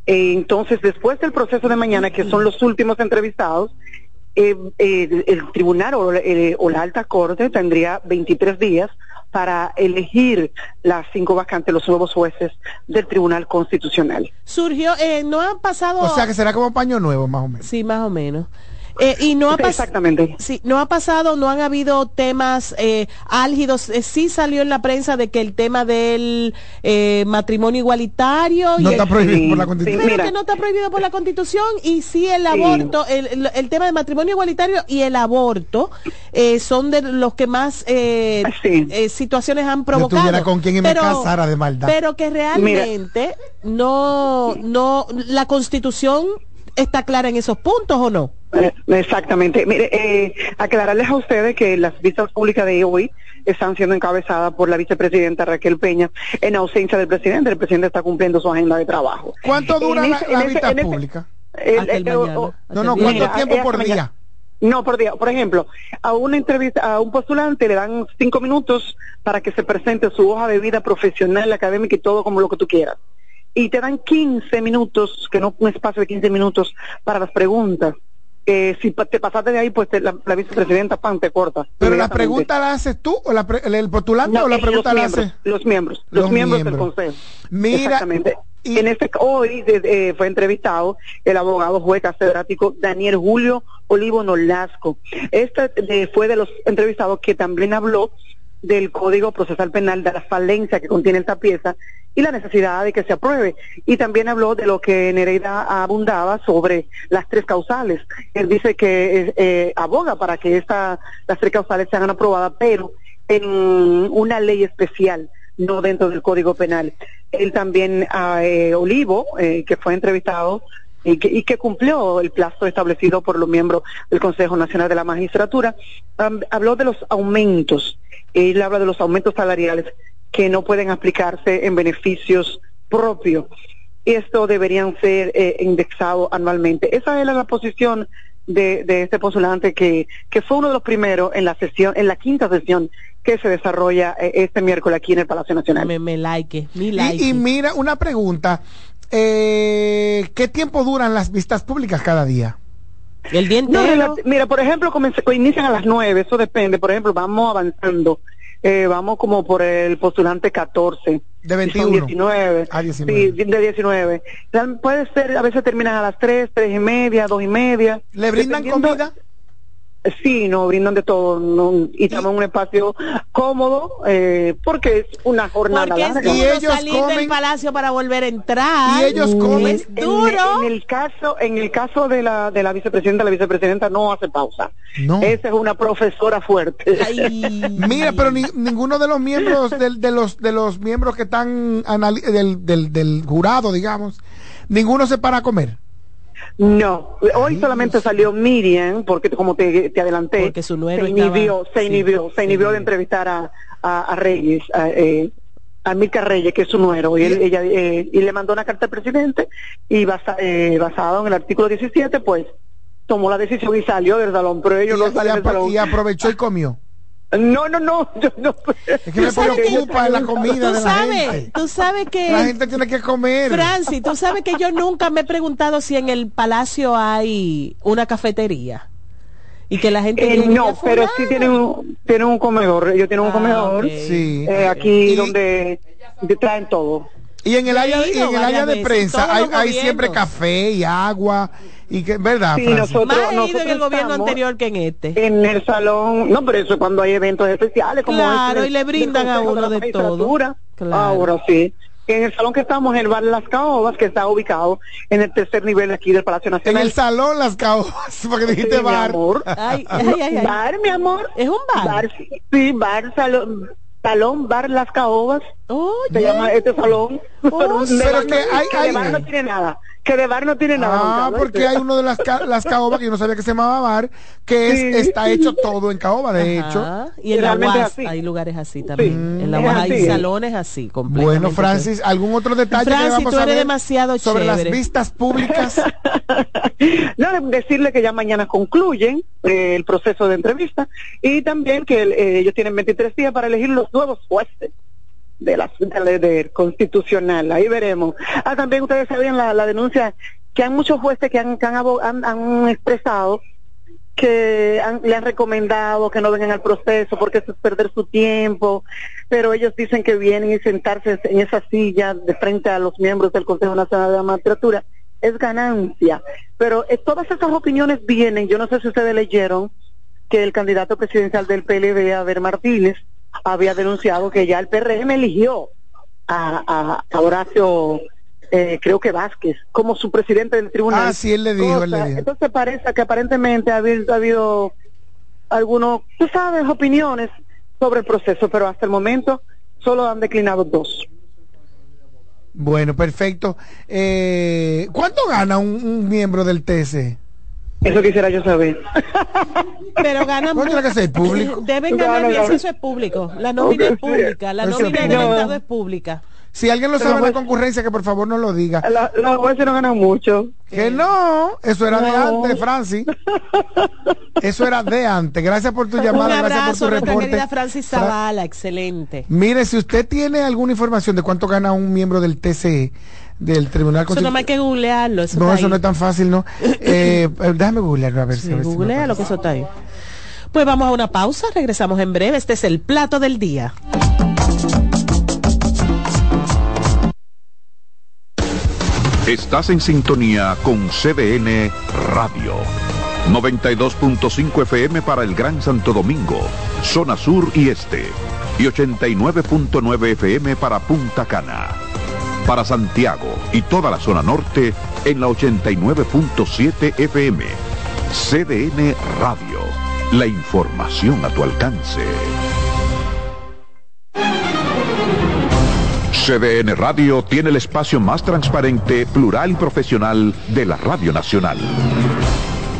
eh, entonces después del proceso de mañana, que son los últimos entrevistados, eh, eh, el tribunal o, eh, o la alta corte tendría 23 días para elegir las cinco vacantes, los nuevos jueces del tribunal constitucional. Surgió, eh, no han pasado... O sea que será como paño nuevo, más o menos. Sí, más o menos. Eh, y no ha Exactamente. Sí, no ha pasado, no han habido temas eh, álgidos. Eh, sí salió en la prensa de que el tema del eh, matrimonio igualitario. No y está el- prohibido por la Constitución. Mira. que no está prohibido por la Constitución y sí el aborto, el, el- el tema del matrimonio igualitario y el aborto eh, son de los que más eh, eh, situaciones han provocado. tuviera con quién me pero, casara de maldad. Pero que realmente no, no, la Constitución está clara en esos puntos o no. Eh, Exactamente. Mire, eh, aclararles a ustedes que las vistas públicas de hoy están siendo encabezadas por la vicepresidenta Raquel Peña en ausencia del presidente. El presidente está cumpliendo su agenda de trabajo. ¿Cuánto dura En la, ese- la en ese- vista en ese- pública? el- Hasta el el- o- mañana. o- No, no, ¿cuánto Mira, tiempo hasta por mañana. día? No, por día. Por ejemplo, a una entrevista, a un postulante le dan cinco minutos para que se presente su hoja de vida profesional, académica y todo como lo que tú quieras. Y te dan 15 minutos, que no un espacio de 15 minutos para las preguntas. Eh, si te pasaste de ahí, pues te- la, la vicepresidenta pan te corta. ¿Pero la pregunta la haces tú o la pre- el, postulante No, o la pregunta la miembros, hace? los miembros, los, Los miembros, del consejo. Mira, Exactamente. En este hoy de- eh, fue entrevistado el abogado juez catedrático Daniel Julio Olivo Nolasco. Este eh, fue de los entrevistados que también habló del Código Procesal Penal, de la falencia que contiene esta pieza y la necesidad de que se apruebe. Y también habló de lo que Nereida abundaba sobre las tres causales. Él dice que eh, aboga para que esta, las tres causales sean aprobadas, pero en una ley especial, no dentro del Código Penal. Él también, a eh, Olivo, eh, que fue entrevistado y que, y que cumplió el plazo establecido por los miembros del Consejo Nacional de la Magistratura, habló de los aumentos. Él habla de los aumentos salariales que no pueden aplicarse en beneficios propios. Esto deberían ser eh, indexados anualmente. Esa era la posición de, de este postulante que, que fue uno de los primeros en la sesión, en la quinta sesión que se desarrolla eh, este miércoles aquí en el Palacio Nacional. Me, me like, mi like. Y, y mira, una pregunta. Eh, ¿Qué tiempo duran las vistas públicas cada día? El día entero. mira, por ejemplo, comencé- inician a las nueve, eso depende. Por ejemplo, vamos avanzando. Eh, vamos como por el postulante 14. De y 21. Son 19. Ah, 19. Sí, de 19. Real- Puede ser, a veces terminan a las 3, 3 y media, 2 y media. ¿Le brindan comida? Sí, nos brindan de todo. no, y estamos en un espacio cómodo eh, porque es una jornada Porque es larga. duro salir del palacio para volver a entrar. Y ellos comen. Es duro. En, el caso, en el caso de la de la vicepresidenta, la vicepresidenta no hace pausa. No. Esa es una profesora fuerte. Mira, pero ni- ninguno de los miembros del- de los de los miembros que están anali- del, del, del jurado, digamos, ninguno se para a comer. No, hoy solamente salió Miriam, porque como te, te adelanté, Porque su nuero se estaba- inhibió, se sí, inhibió, se inhibió de entrevistar a, a, a Reyes, a, eh, a Milka Reyes, que es su nuero, y, él- ella, eh, y le mandó una carta al presidente, y basa, eh, basado en el artículo 17, pues tomó la decisión y salió del salón, pero ellos Y, no y salen del salón. y aprovechó y comió. No, no, no, yo no. Es que me preocupa la comida Tú de la sabes, gente. tú sabes que... La gente tiene que comer. Francis, tú sabes que yo nunca me he preguntado si en el palacio hay una cafetería. Y que la gente... Eh, no, pero sí tienen un, tienen un comedor, ellos tienen un Ah, comedor. Sí. eh, aquí donde traen todo. Y en el área, en el área de prensa hay, hay siempre café y agua y que verdad. Sí, nosotros- Más ido en nosotros el gobierno anterior que en este. En el salón, no, pero eso es cuando hay eventos especiales como Claro, este y le brindan a uno de Magistratura. todo. Claro. Ahora sí. En el salón que estamos, en el bar Las Caobas, que está ubicado en el tercer nivel aquí del Palacio En Nacional. el salón las caobas, porque dijiste Sí, mi bar. amor. Ay, ay, ay, ay. Bar, mi amor. Es un bar. Bar, sí, bar, salón, salón, bar Las Caobas. Oye. Se llama este salón. Oh, de pero bar que hay- de hay- bar no tiene nada. Que de bar no tiene nada. Ah, porque hay uno de las, las caobas que yo no sabía que se llamaba bar, que es, está hecho todo en caoba, de hecho. Y en la UAS hay lugares así también. en la UAS hay salones así. Bueno, Francis, ¿algún otro detalle Francis, que vamos tú eres demasiado sobre las vistas públicas? no, decirle que ya mañana concluyen eh, el proceso de entrevista y también que eh, ellos tienen 23 días para elegir los nuevos jueces de la, de, constitucional. Ahí veremos. Ah, también ustedes sabían la, denuncia que hay muchos jueces que han, han, han, expresado que le han recomendado que no vengan al proceso porque eso es perder su tiempo, pero ellos dicen que vienen y sentarse en esa silla de frente a los miembros del Consejo Nacional de la Magistratura es ganancia. Pero eh, todas esas opiniones vienen, yo no sé si ustedes leyeron que el candidato presidencial del PLD, Aver Martínez, había denunciado que ya el PRM eligió a, a, Horacio, eh, creo que Vázquez, como su presidente del tribunal. Ah, sí, él le dijo, él le dijo. Entonces parece que aparentemente ha habido, ha habido algunos, tú sabes, opiniones sobre el proceso, pero hasta el momento solo han declinado dos. Bueno, perfecto. Eh, ¿Cuánto gana un, un miembro del TC? Eso quisiera yo saber. Pero ganan mucho. que ser público? Deben ganar bien si eso es público. La nómina es pública. La nómina del Estado es pública. Si alguien lo sabe en la concurrencia, que por favor no lo diga. los jueces no ganan mucho. Que no, eso era de antes, Francis. Eso era de antes. Gracias por tu llamada, Un abrazo, gracias por tu reporte. querida Francis Zavala, excelente. Mire, si usted tiene alguna información de cuánto gana un miembro del TCE, del Tribunal Constitucional. Eso no hay que googlearlo. Eso no, eso no es tan fácil, ¿no? eh, déjame googlearlo a ver si. googlea lo que eso está ahí. Pues vamos a una pausa, regresamos en breve. Este es el plato del día. Estás en sintonía con CDN Radio. 92.5 FM para el Gran Santo Domingo, zona sur y este. Y 89.9 FM para Punta Cana. Para Santiago y toda la zona norte en la 89.7 FM. CDN Radio. La información a tu alcance. CDN Radio tiene el espacio más transparente, plural y profesional de la Radio Nacional.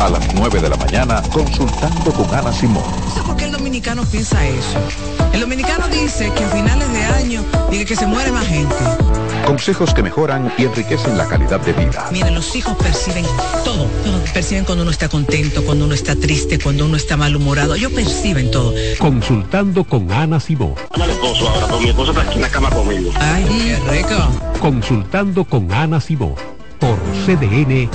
A las 9 de la mañana consultando con Ana Simón. No sé por qué el dominicano piensa eso. El dominicano dice que a finales de año dice que se muere más gente. Consejos que mejoran y enriquecen la calidad de vida. Miren, los hijos perciben todo, Perciben cuando uno está contento, cuando uno está triste, cuando uno está malhumorado. Ellos perciben todo. Consultando con Ana Simón. ahora, mi esposo está aquí en la cama conmigo. Ay, qué rico. Consultando con Ana Simón por CDN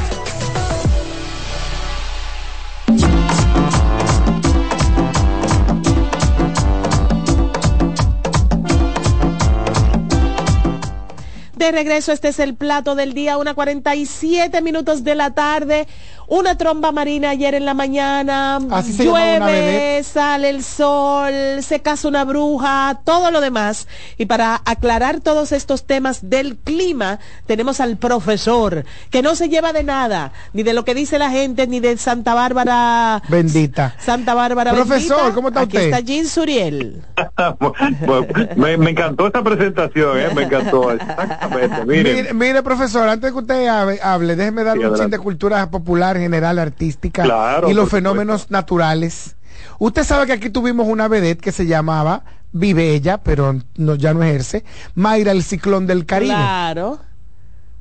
de regreso, este es el plato del día, una 47 minutos de la tarde una tromba marina ayer en la mañana, llueve, sale el sol, se casa una bruja, todo lo demás. Y para aclarar todos estos temas del clima, tenemos al profesor, que no se lleva de nada, ni de lo que dice la gente, ni de Santa Bárbara. Bendita. Santa Bárbara. Profesor, ¿cómo está Aquí usted? está Jean Suriel. me, encantó esta presentación, ¿eh? me encantó. Exactamente. Mire, mire, profesor, antes que usted hable, déjeme darle un chin de cultura popular general artística y los fenómenos naturales. Usted sabe que aquí tuvimos una vedette que se llamaba Vive ella, pero no, ya no ejerce, Mayra el Ciclón del Caribe. Claro.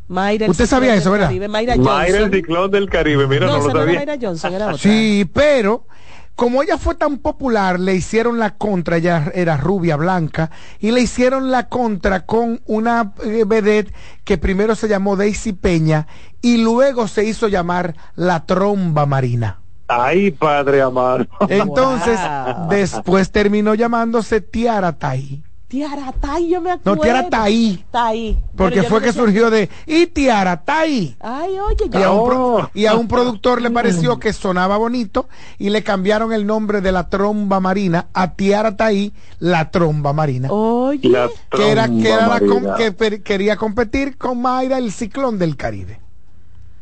Mayra el Usted Ciclón sabía del eso, ¿verdad? Caribe, Mayra Mayra el ciclón del Caribe, mira, No, no, esa lo no era sabía. Mayra Johnson, era otra. Sí, pero como ella fue tan popular, le hicieron la contra, ella era rubia, blanca, y le hicieron la contra con una eh, vedette que primero se llamó Daisy Peña y luego se hizo llamar la tromba marina. Ay, padre amado. Entonces, Wow. después terminó llamándose Tiara Tai. Tiara Tai, yo me acuerdo. No, Tiara Tai. Tai. Porque fue no que sé- surgió de y Tiara Tai. Ay, oye, Y a, un pro- y a un productor le pareció que sonaba bonito y le cambiaron el nombre de la tromba marina a Tiara Tai, la tromba marina. Oye. La que era, que, era la tromba com- que per- quería competir con Mayra, el ciclón del Caribe.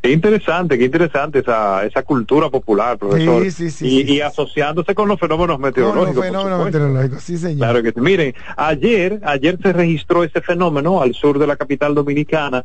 Qué interesante, qué interesante esa, esa cultura popular, profesor. Sí, sí, sí, y, y asociándose con los fenómenos Con los meteorológicos. fenómenos meteorológicos, sí señor. Claro que sí. Miren, ayer, ayer se registró ese fenómeno al sur de la capital dominicana.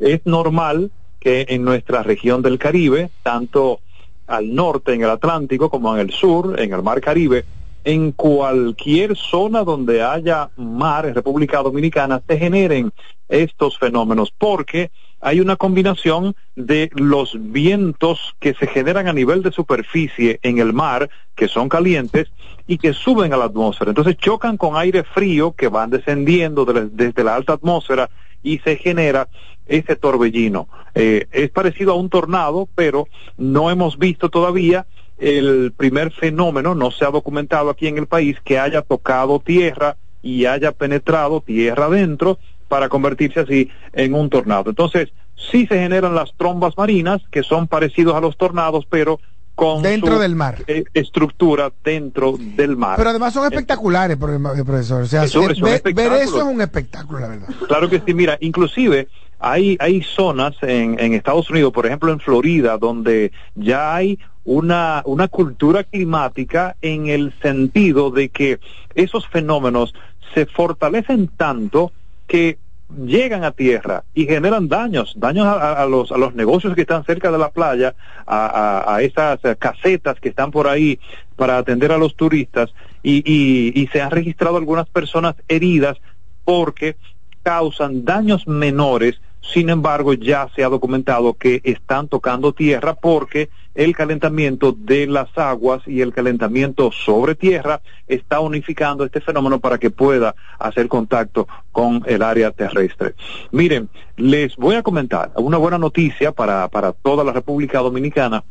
Es normal que en nuestra región del Caribe, tanto al norte en el Atlántico como en el sur, en el mar Caribe, en cualquier zona donde haya mar en República Dominicana se generen estos fenómenos porque hay una combinación de los vientos que se generan a nivel de superficie en el mar, que son calientes, y que suben a la atmósfera. Entonces chocan con aire frío que van descendiendo de desde la alta atmósfera y se genera ese torbellino. Eh, es parecido a un tornado, pero no hemos visto todavía el primer fenómeno, no se ha documentado aquí en el país, que haya tocado tierra y haya penetrado tierra adentro para convertirse así en un tornado. Entonces, sí se generan las trombas marinas, que son parecidos a los tornados, pero con Dentro su, del mar. eh, estructura dentro del mar. Pero además son espectaculares, eh, profesor. O sea, Eso- ver- es un ver, espectáculo. eso es un espectáculo, la verdad. Claro que sí, mira, inclusive hay, hay zonas en, en Estados Unidos, por ejemplo en Florida, donde ya hay una, una cultura climática en el sentido de que esos fenómenos se fortalecen tanto que llegan a tierra y generan daños, daños a, los, a los negocios que están cerca de la playa, a, a- esas casetas que están por ahí para atender a los turistas y, y, y se han registrado algunas personas heridas porque causan daños menores, sin embargo ya se ha documentado que están tocando tierra porque el calentamiento de las aguas y el calentamiento sobre tierra está unificando este fenómeno para que pueda hacer contacto con el área terrestre. Miren, les voy a comentar una buena noticia para, para toda la República Dominicana.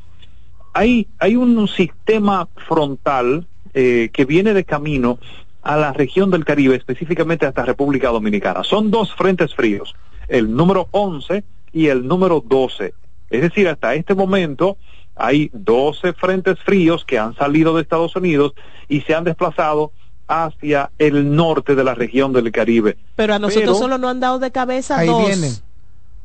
Hay, hay un sistema frontal eh, que viene de camino a la región del Caribe, específicamente hasta República Dominicana. Son dos frentes fríos, el número 11 y el número 12. Es decir, hasta este momento hay 12 frentes fríos que han salido de Estados Unidos y se han desplazado hacia el norte de la región del Caribe. Pero a nosotros Pero- solo nos han dado de cabeza Ahí dos. vienen.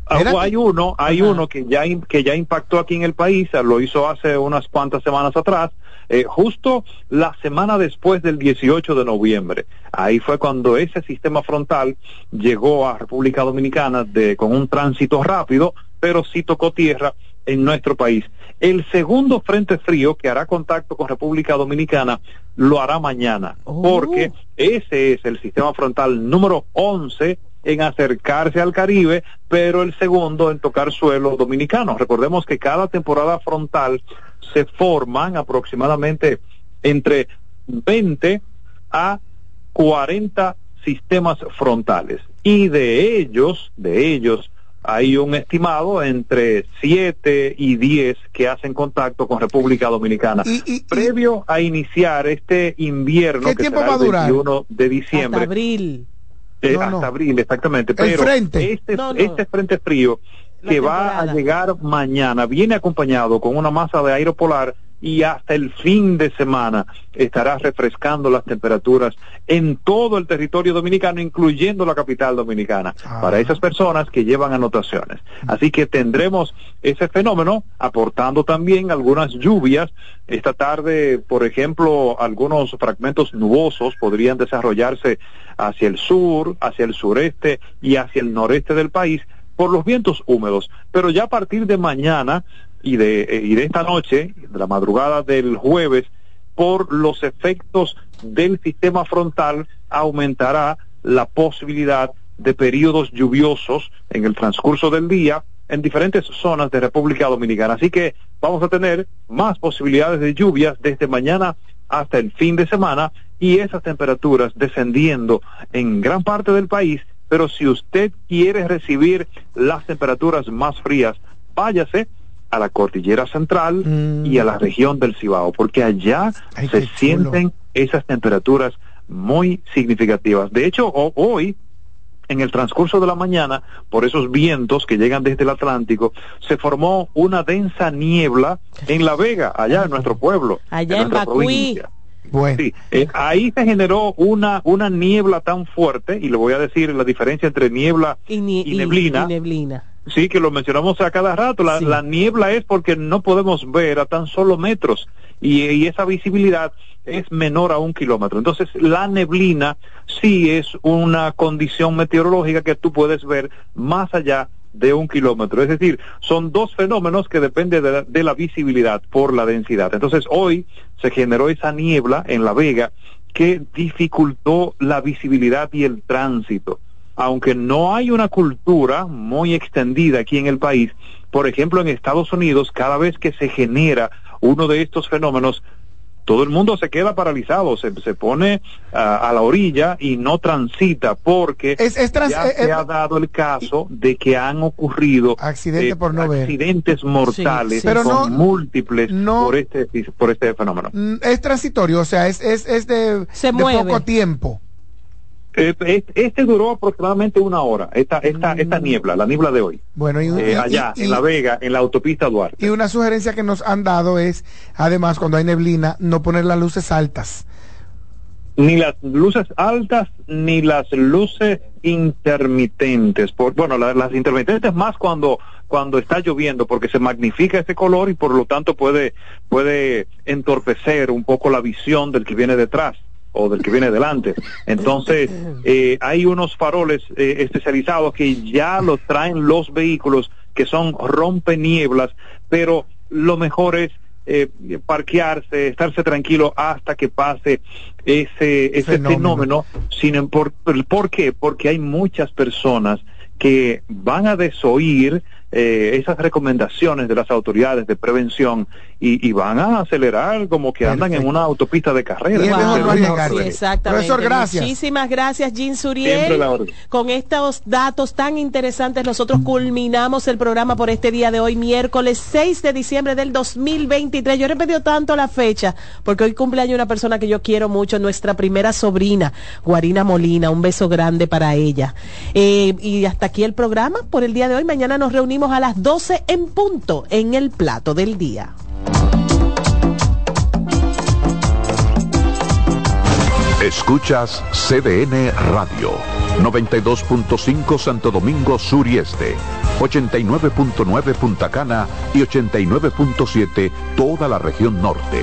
Ah, hay uno, hay Ajá. uno que ya que ya impactó aquí en el país, lo hizo hace unas cuantas semanas atrás, eh, justo la semana después del 18 de noviembre. Ahí fue cuando ese sistema frontal llegó a República Dominicana de con un tránsito rápido, pero sí tocó tierra en nuestro país. El segundo frente frío que hará contacto con República Dominicana lo hará mañana, Oh. porque ese es el sistema frontal número 11 en acercarse al Caribe, pero el segundo en tocar suelo dominicano. Recordemos que cada temporada frontal se forman aproximadamente entre 20 a 40 sistemas frontales y de ellos, de ellos hay un estimado entre 7 y 10 que hacen contacto con República Dominicana. Y- y- y- Previo a iniciar este invierno ¿Qué que tiempo será va a el durar? 21 de diciembre, Hasta abril. eh, No, hasta no. abril, exactamente. El Pero frente. Este, No, no. este frente frío que va a llegar mañana viene acompañado con una masa de aire polar y hasta el fin de semana estará refrescando las temperaturas en todo el territorio dominicano, incluyendo la capital dominicana, Ah. para esas personas que llevan anotaciones. Así que tendremos ese fenómeno aportando también algunas lluvias. Esta tarde, por ejemplo, algunos fragmentos nubosos podrían desarrollarse hacia el sur, hacia el sureste y hacia el noreste del país por los vientos húmedos. Pero ya a partir de mañana y de, eh, y de esta noche, de la madrugada del jueves, por los efectos del sistema frontal aumentará la posibilidad de periodos lluviosos en el transcurso del día en diferentes zonas de República Dominicana. Así que vamos a tener más posibilidades de lluvias desde mañana hasta el fin de semana y esas temperaturas descendiendo en gran parte del país. Pero si usted quiere recibir las temperaturas más frías, váyase a la cordillera central y a la región del Cibao, porque allá se sienten esas temperaturas muy significativas. De hecho, hoy en el transcurso de la mañana, por esos vientos que llegan desde el Atlántico, se formó una densa niebla en La Vega, allá en nuestro pueblo. Allá en, Bacuí. Bueno. Sí, eh, ahí se generó una, una niebla tan fuerte, y le voy a decir la diferencia entre niebla y, neblina. Y neblina. Sí, que lo mencionamos a cada rato. La, la, niebla es porque no podemos ver a tan solo metros y, y esa visibilidad es menor a un kilómetro. Entonces, la neblina sí es una condición meteorológica que tú puedes ver más allá de un kilómetro. Es decir, son dos fenómenos que dependen de la, de la, visibilidad por la densidad. Entonces, hoy se generó esa niebla en La Vega que dificultó la visibilidad y el tránsito. Aunque no hay una cultura muy extendida aquí en el país, por ejemplo, en Estados Unidos, cada vez que se genera uno de estos fenómenos, todo el mundo se queda paralizado, se, se pone uh, a la orilla y no transita porque es, es trans, ya eh, se ha dado el caso de que han ocurrido accidente eh, por no accidentes ver. mortales sí, sí. son no, múltiples no, por este por este fenómeno. Es transitorio, o sea, es, es, es de, se de mueve. poco tiempo. Este duró aproximadamente una hora, esta, esta, esta niebla, la niebla de hoy. Bueno, y, eh, allá, y, en La Vega, en la autopista Duarte. Y una sugerencia que nos han dado es, además, cuando hay neblina, no poner las luces altas. Ni las luces altas, ni las luces intermitentes. Por, bueno, la, las intermitentes más cuando, cuando está lloviendo, porque se magnifica ese color y por lo tanto puede, puede entorpecer un poco la visión del que viene detrás o del que viene delante. Entonces, eh, hay unos faroles eh, especializados que ya los traen los vehículos que son rompenieblas, pero lo mejor es eh, parquearse, estarse tranquilo hasta que pase ese, ese fenómeno. fenómeno. Sin, por, ¿Por qué? Porque hay muchas personas que van a desoír eh, esas recomendaciones de las autoridades de prevención y, y van a acelerar como que andan Perfecto. en una autopista de carrera. Wow. Exactamente. Profesor, gracias. Muchísimas gracias, Jean Suriel. Con estos datos tan interesantes, nosotros culminamos el programa por este día de hoy, miércoles 6 de diciembre del 2023. Yo he repetido tanto la fecha porque hoy cumpleaños una persona que yo quiero mucho, nuestra primera sobrina, Guarina Molina. Un beso grande para ella. Eh, y hasta aquí el programa por el día de hoy. Mañana nos reunimos a las 12 en punto en el plato del día. Escuchas CDN Radio, 92.5 Santo Domingo Sur y Este, 89.9 Punta Cana y 89.7 toda la región norte.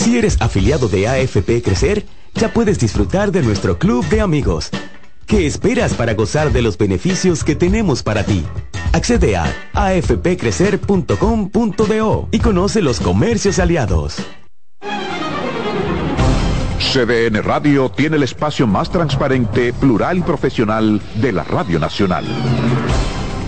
Si eres afiliado de AFP Crecer, ya puedes disfrutar de nuestro club de amigos. ¿Qué esperas para gozar de los beneficios que tenemos para ti? Accede a afpcrecer.com.do y conoce los comercios aliados. CDN Radio tiene el espacio más transparente, plural y profesional de la Radio Nacional.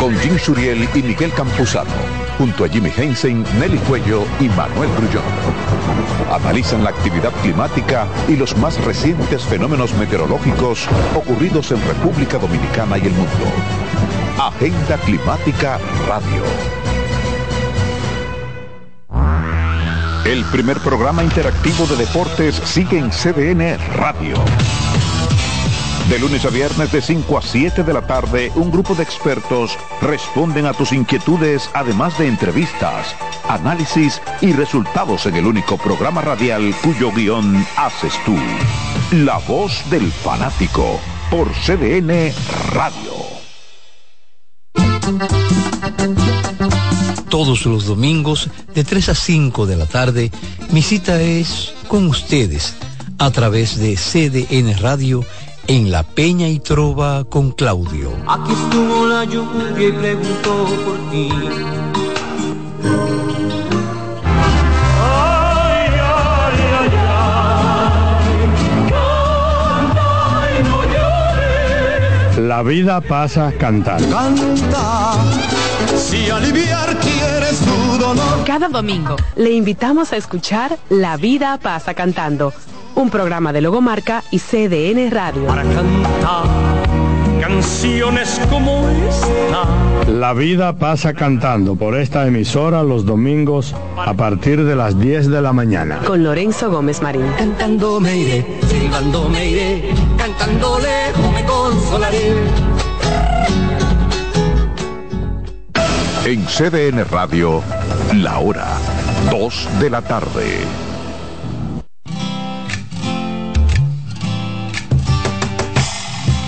Con Jim Suriel y Miguel Campuzano. Junto a Jimmy Hensen, Nelly Cuello y Manuel Grullón. Analizan la actividad climática y los más recientes fenómenos meteorológicos ocurridos en República Dominicana y el mundo. Agenda Climática Radio. El primer programa interactivo de deportes sigue en CDN Radio. De lunes a viernes de 5 a 7 de la tarde, un grupo de expertos responden a tus inquietudes, además de entrevistas, análisis y resultados en el único programa radial cuyo guion haces tú. La voz del fanático por CDN Radio. Todos los domingos de 3 a 5 de la tarde, mi cita es con ustedes a través de CDN Radio en La Peña y Trova con Claudio. Aquí estuvo la lluvia y preguntó por ti. Ay, ay, ay, ay, canta y no llores. La vida pasa cantando. Canta, si aliviar quieres tu dolor. Cada domingo le invitamos a escuchar La vida pasa cantando, un programa de Logomarca y CDN Radio. Para cantar canciones como esta. La vida pasa cantando por esta emisora los domingos a partir de las 10 de la mañana. Con Lorenzo Gómez Marín. Cantando me iré, silbando me iré, cantando lejos me consolaré. En CDN Radio, la hora 2 de la tarde.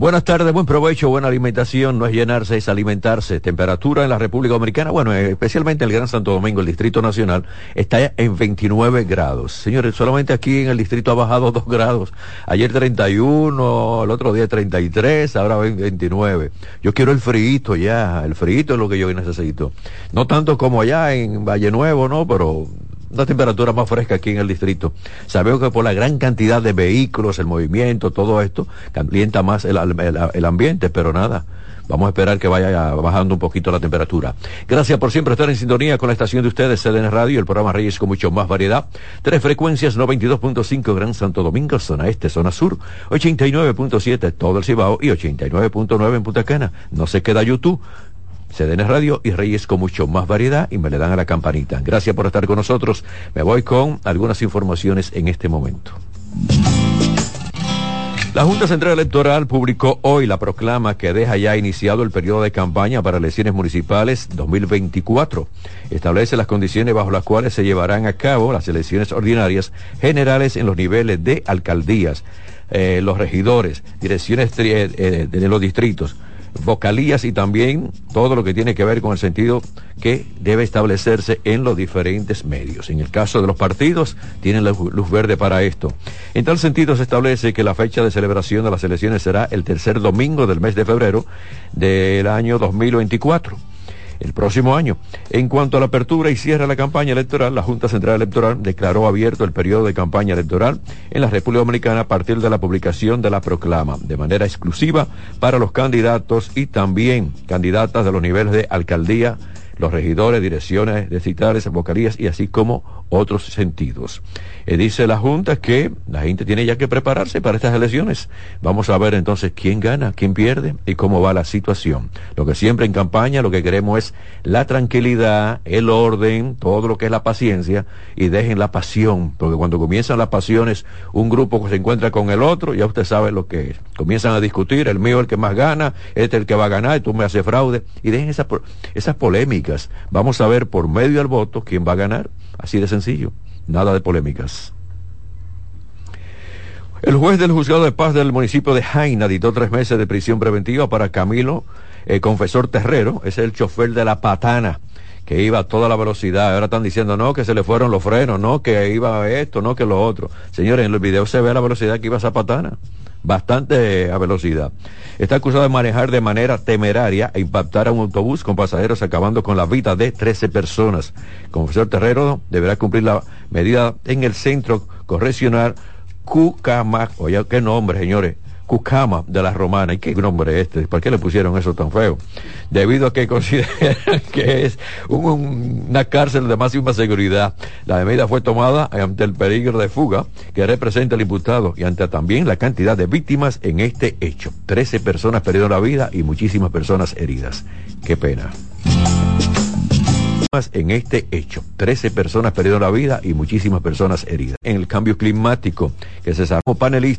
Buenas tardes, buen provecho, buena alimentación, no es llenarse, es alimentarse. Temperatura en la República Dominicana, bueno, eh, especialmente el Gran Santo Domingo, el Distrito Nacional, está en 29 grados. Señores, solamente aquí en el distrito ha bajado 2 grados. Ayer 31, el otro día 33, ahora 29. Yo quiero el frío ya, el frío es lo que yo necesito. No tanto como allá en Valle Nuevo, ¿no? Pero una temperatura más fresca aquí en el distrito. Sabemos que por la gran cantidad de vehículos, el movimiento, todo esto, calienta más el ambiente, pero nada. Vamos a esperar que vaya bajando un poquito la temperatura. Gracias por siempre estar en sintonía con la estación de ustedes, CDN Radio, el programa Reyes con mucho más variedad. Tres frecuencias, 92.5 Gran Santo Domingo, zona este, zona sur, 89.7 todo el Cibao y 89.9 en Punta Cana. No se queda YouTube. CDN Radio y Reyes con mucho más variedad y me le dan a la campanita. Gracias por estar con nosotros. Me voy con algunas informaciones en este momento. La Junta Central Electoral publicó hoy la proclama que deja ya iniciado el periodo de campaña para elecciones municipales 2024. Establece las condiciones bajo las cuales se llevarán a cabo las elecciones ordinarias generales en los niveles de alcaldías, eh, los regidores, direcciones eh, de los distritos, vocalías y también todo lo que tiene que ver con el sentido que debe establecerse en los diferentes medios. En el caso de los partidos, tienen la luz verde para esto. En tal sentido, se establece que la fecha de celebración de las elecciones será el tercer domingo del mes de febrero del año 2024. El próximo año. En cuanto a la apertura y cierre de la campaña electoral, la Junta Central Electoral declaró abierto el periodo de campaña electoral en la República Dominicana a partir de la publicación de la proclama, de manera exclusiva para los candidatos y también candidatas de los niveles de alcaldía, los regidores, direcciones distritales, vocalías y así como otros sentidos. Eh, dice la Junta que la gente tiene ya que prepararse para estas elecciones. Vamos a ver entonces quién gana, quién pierde y cómo va la situación. Lo que siempre en campaña lo que queremos es la tranquilidad, el orden, todo lo que es la paciencia y dejen la pasión, porque cuando comienzan las pasiones, un grupo se encuentra con el otro, ya usted sabe lo que es. Comienzan a discutir, el mío es el que más gana, este es el que va a ganar y tú me haces fraude y dejen esas, esas polémicas. Vamos a ver por medio del voto quién va a ganar, así de sencillo. Nada de polémicas. El juez del juzgado de paz del municipio de Jaina dictó tres meses de prisión preventiva para Camilo eh, Confesor Terrero, es el chofer de la patana que iba a toda la velocidad. Ahora están diciendo, no, que se le fueron los frenos, no, que iba esto, no, que lo otro. Señores, en el video se ve la velocidad que iba esa patana. Bastante a velocidad. Está acusado de manejar de manera temeraria e impactar a un autobús con pasajeros acabando con la vida de 13 personas. Confesor Terrero deberá cumplir la medida en el centro correccional Cucama, oye, qué nombre, señores, Cucama de la Romana. ¿Y qué nombre este? ¿Por qué le pusieron eso tan feo? Debido a que consideran que es un- una cárcel de máxima seguridad. La medida fue tomada ante el peligro de fuga que representa el imputado y ante también la cantidad de víctimas en este hecho. Trece personas perdieron la vida y muchísimas personas heridas. Qué pena en este hecho. Trece personas perdieron la vida y muchísimas personas heridas. En el cambio climático, que se como panelista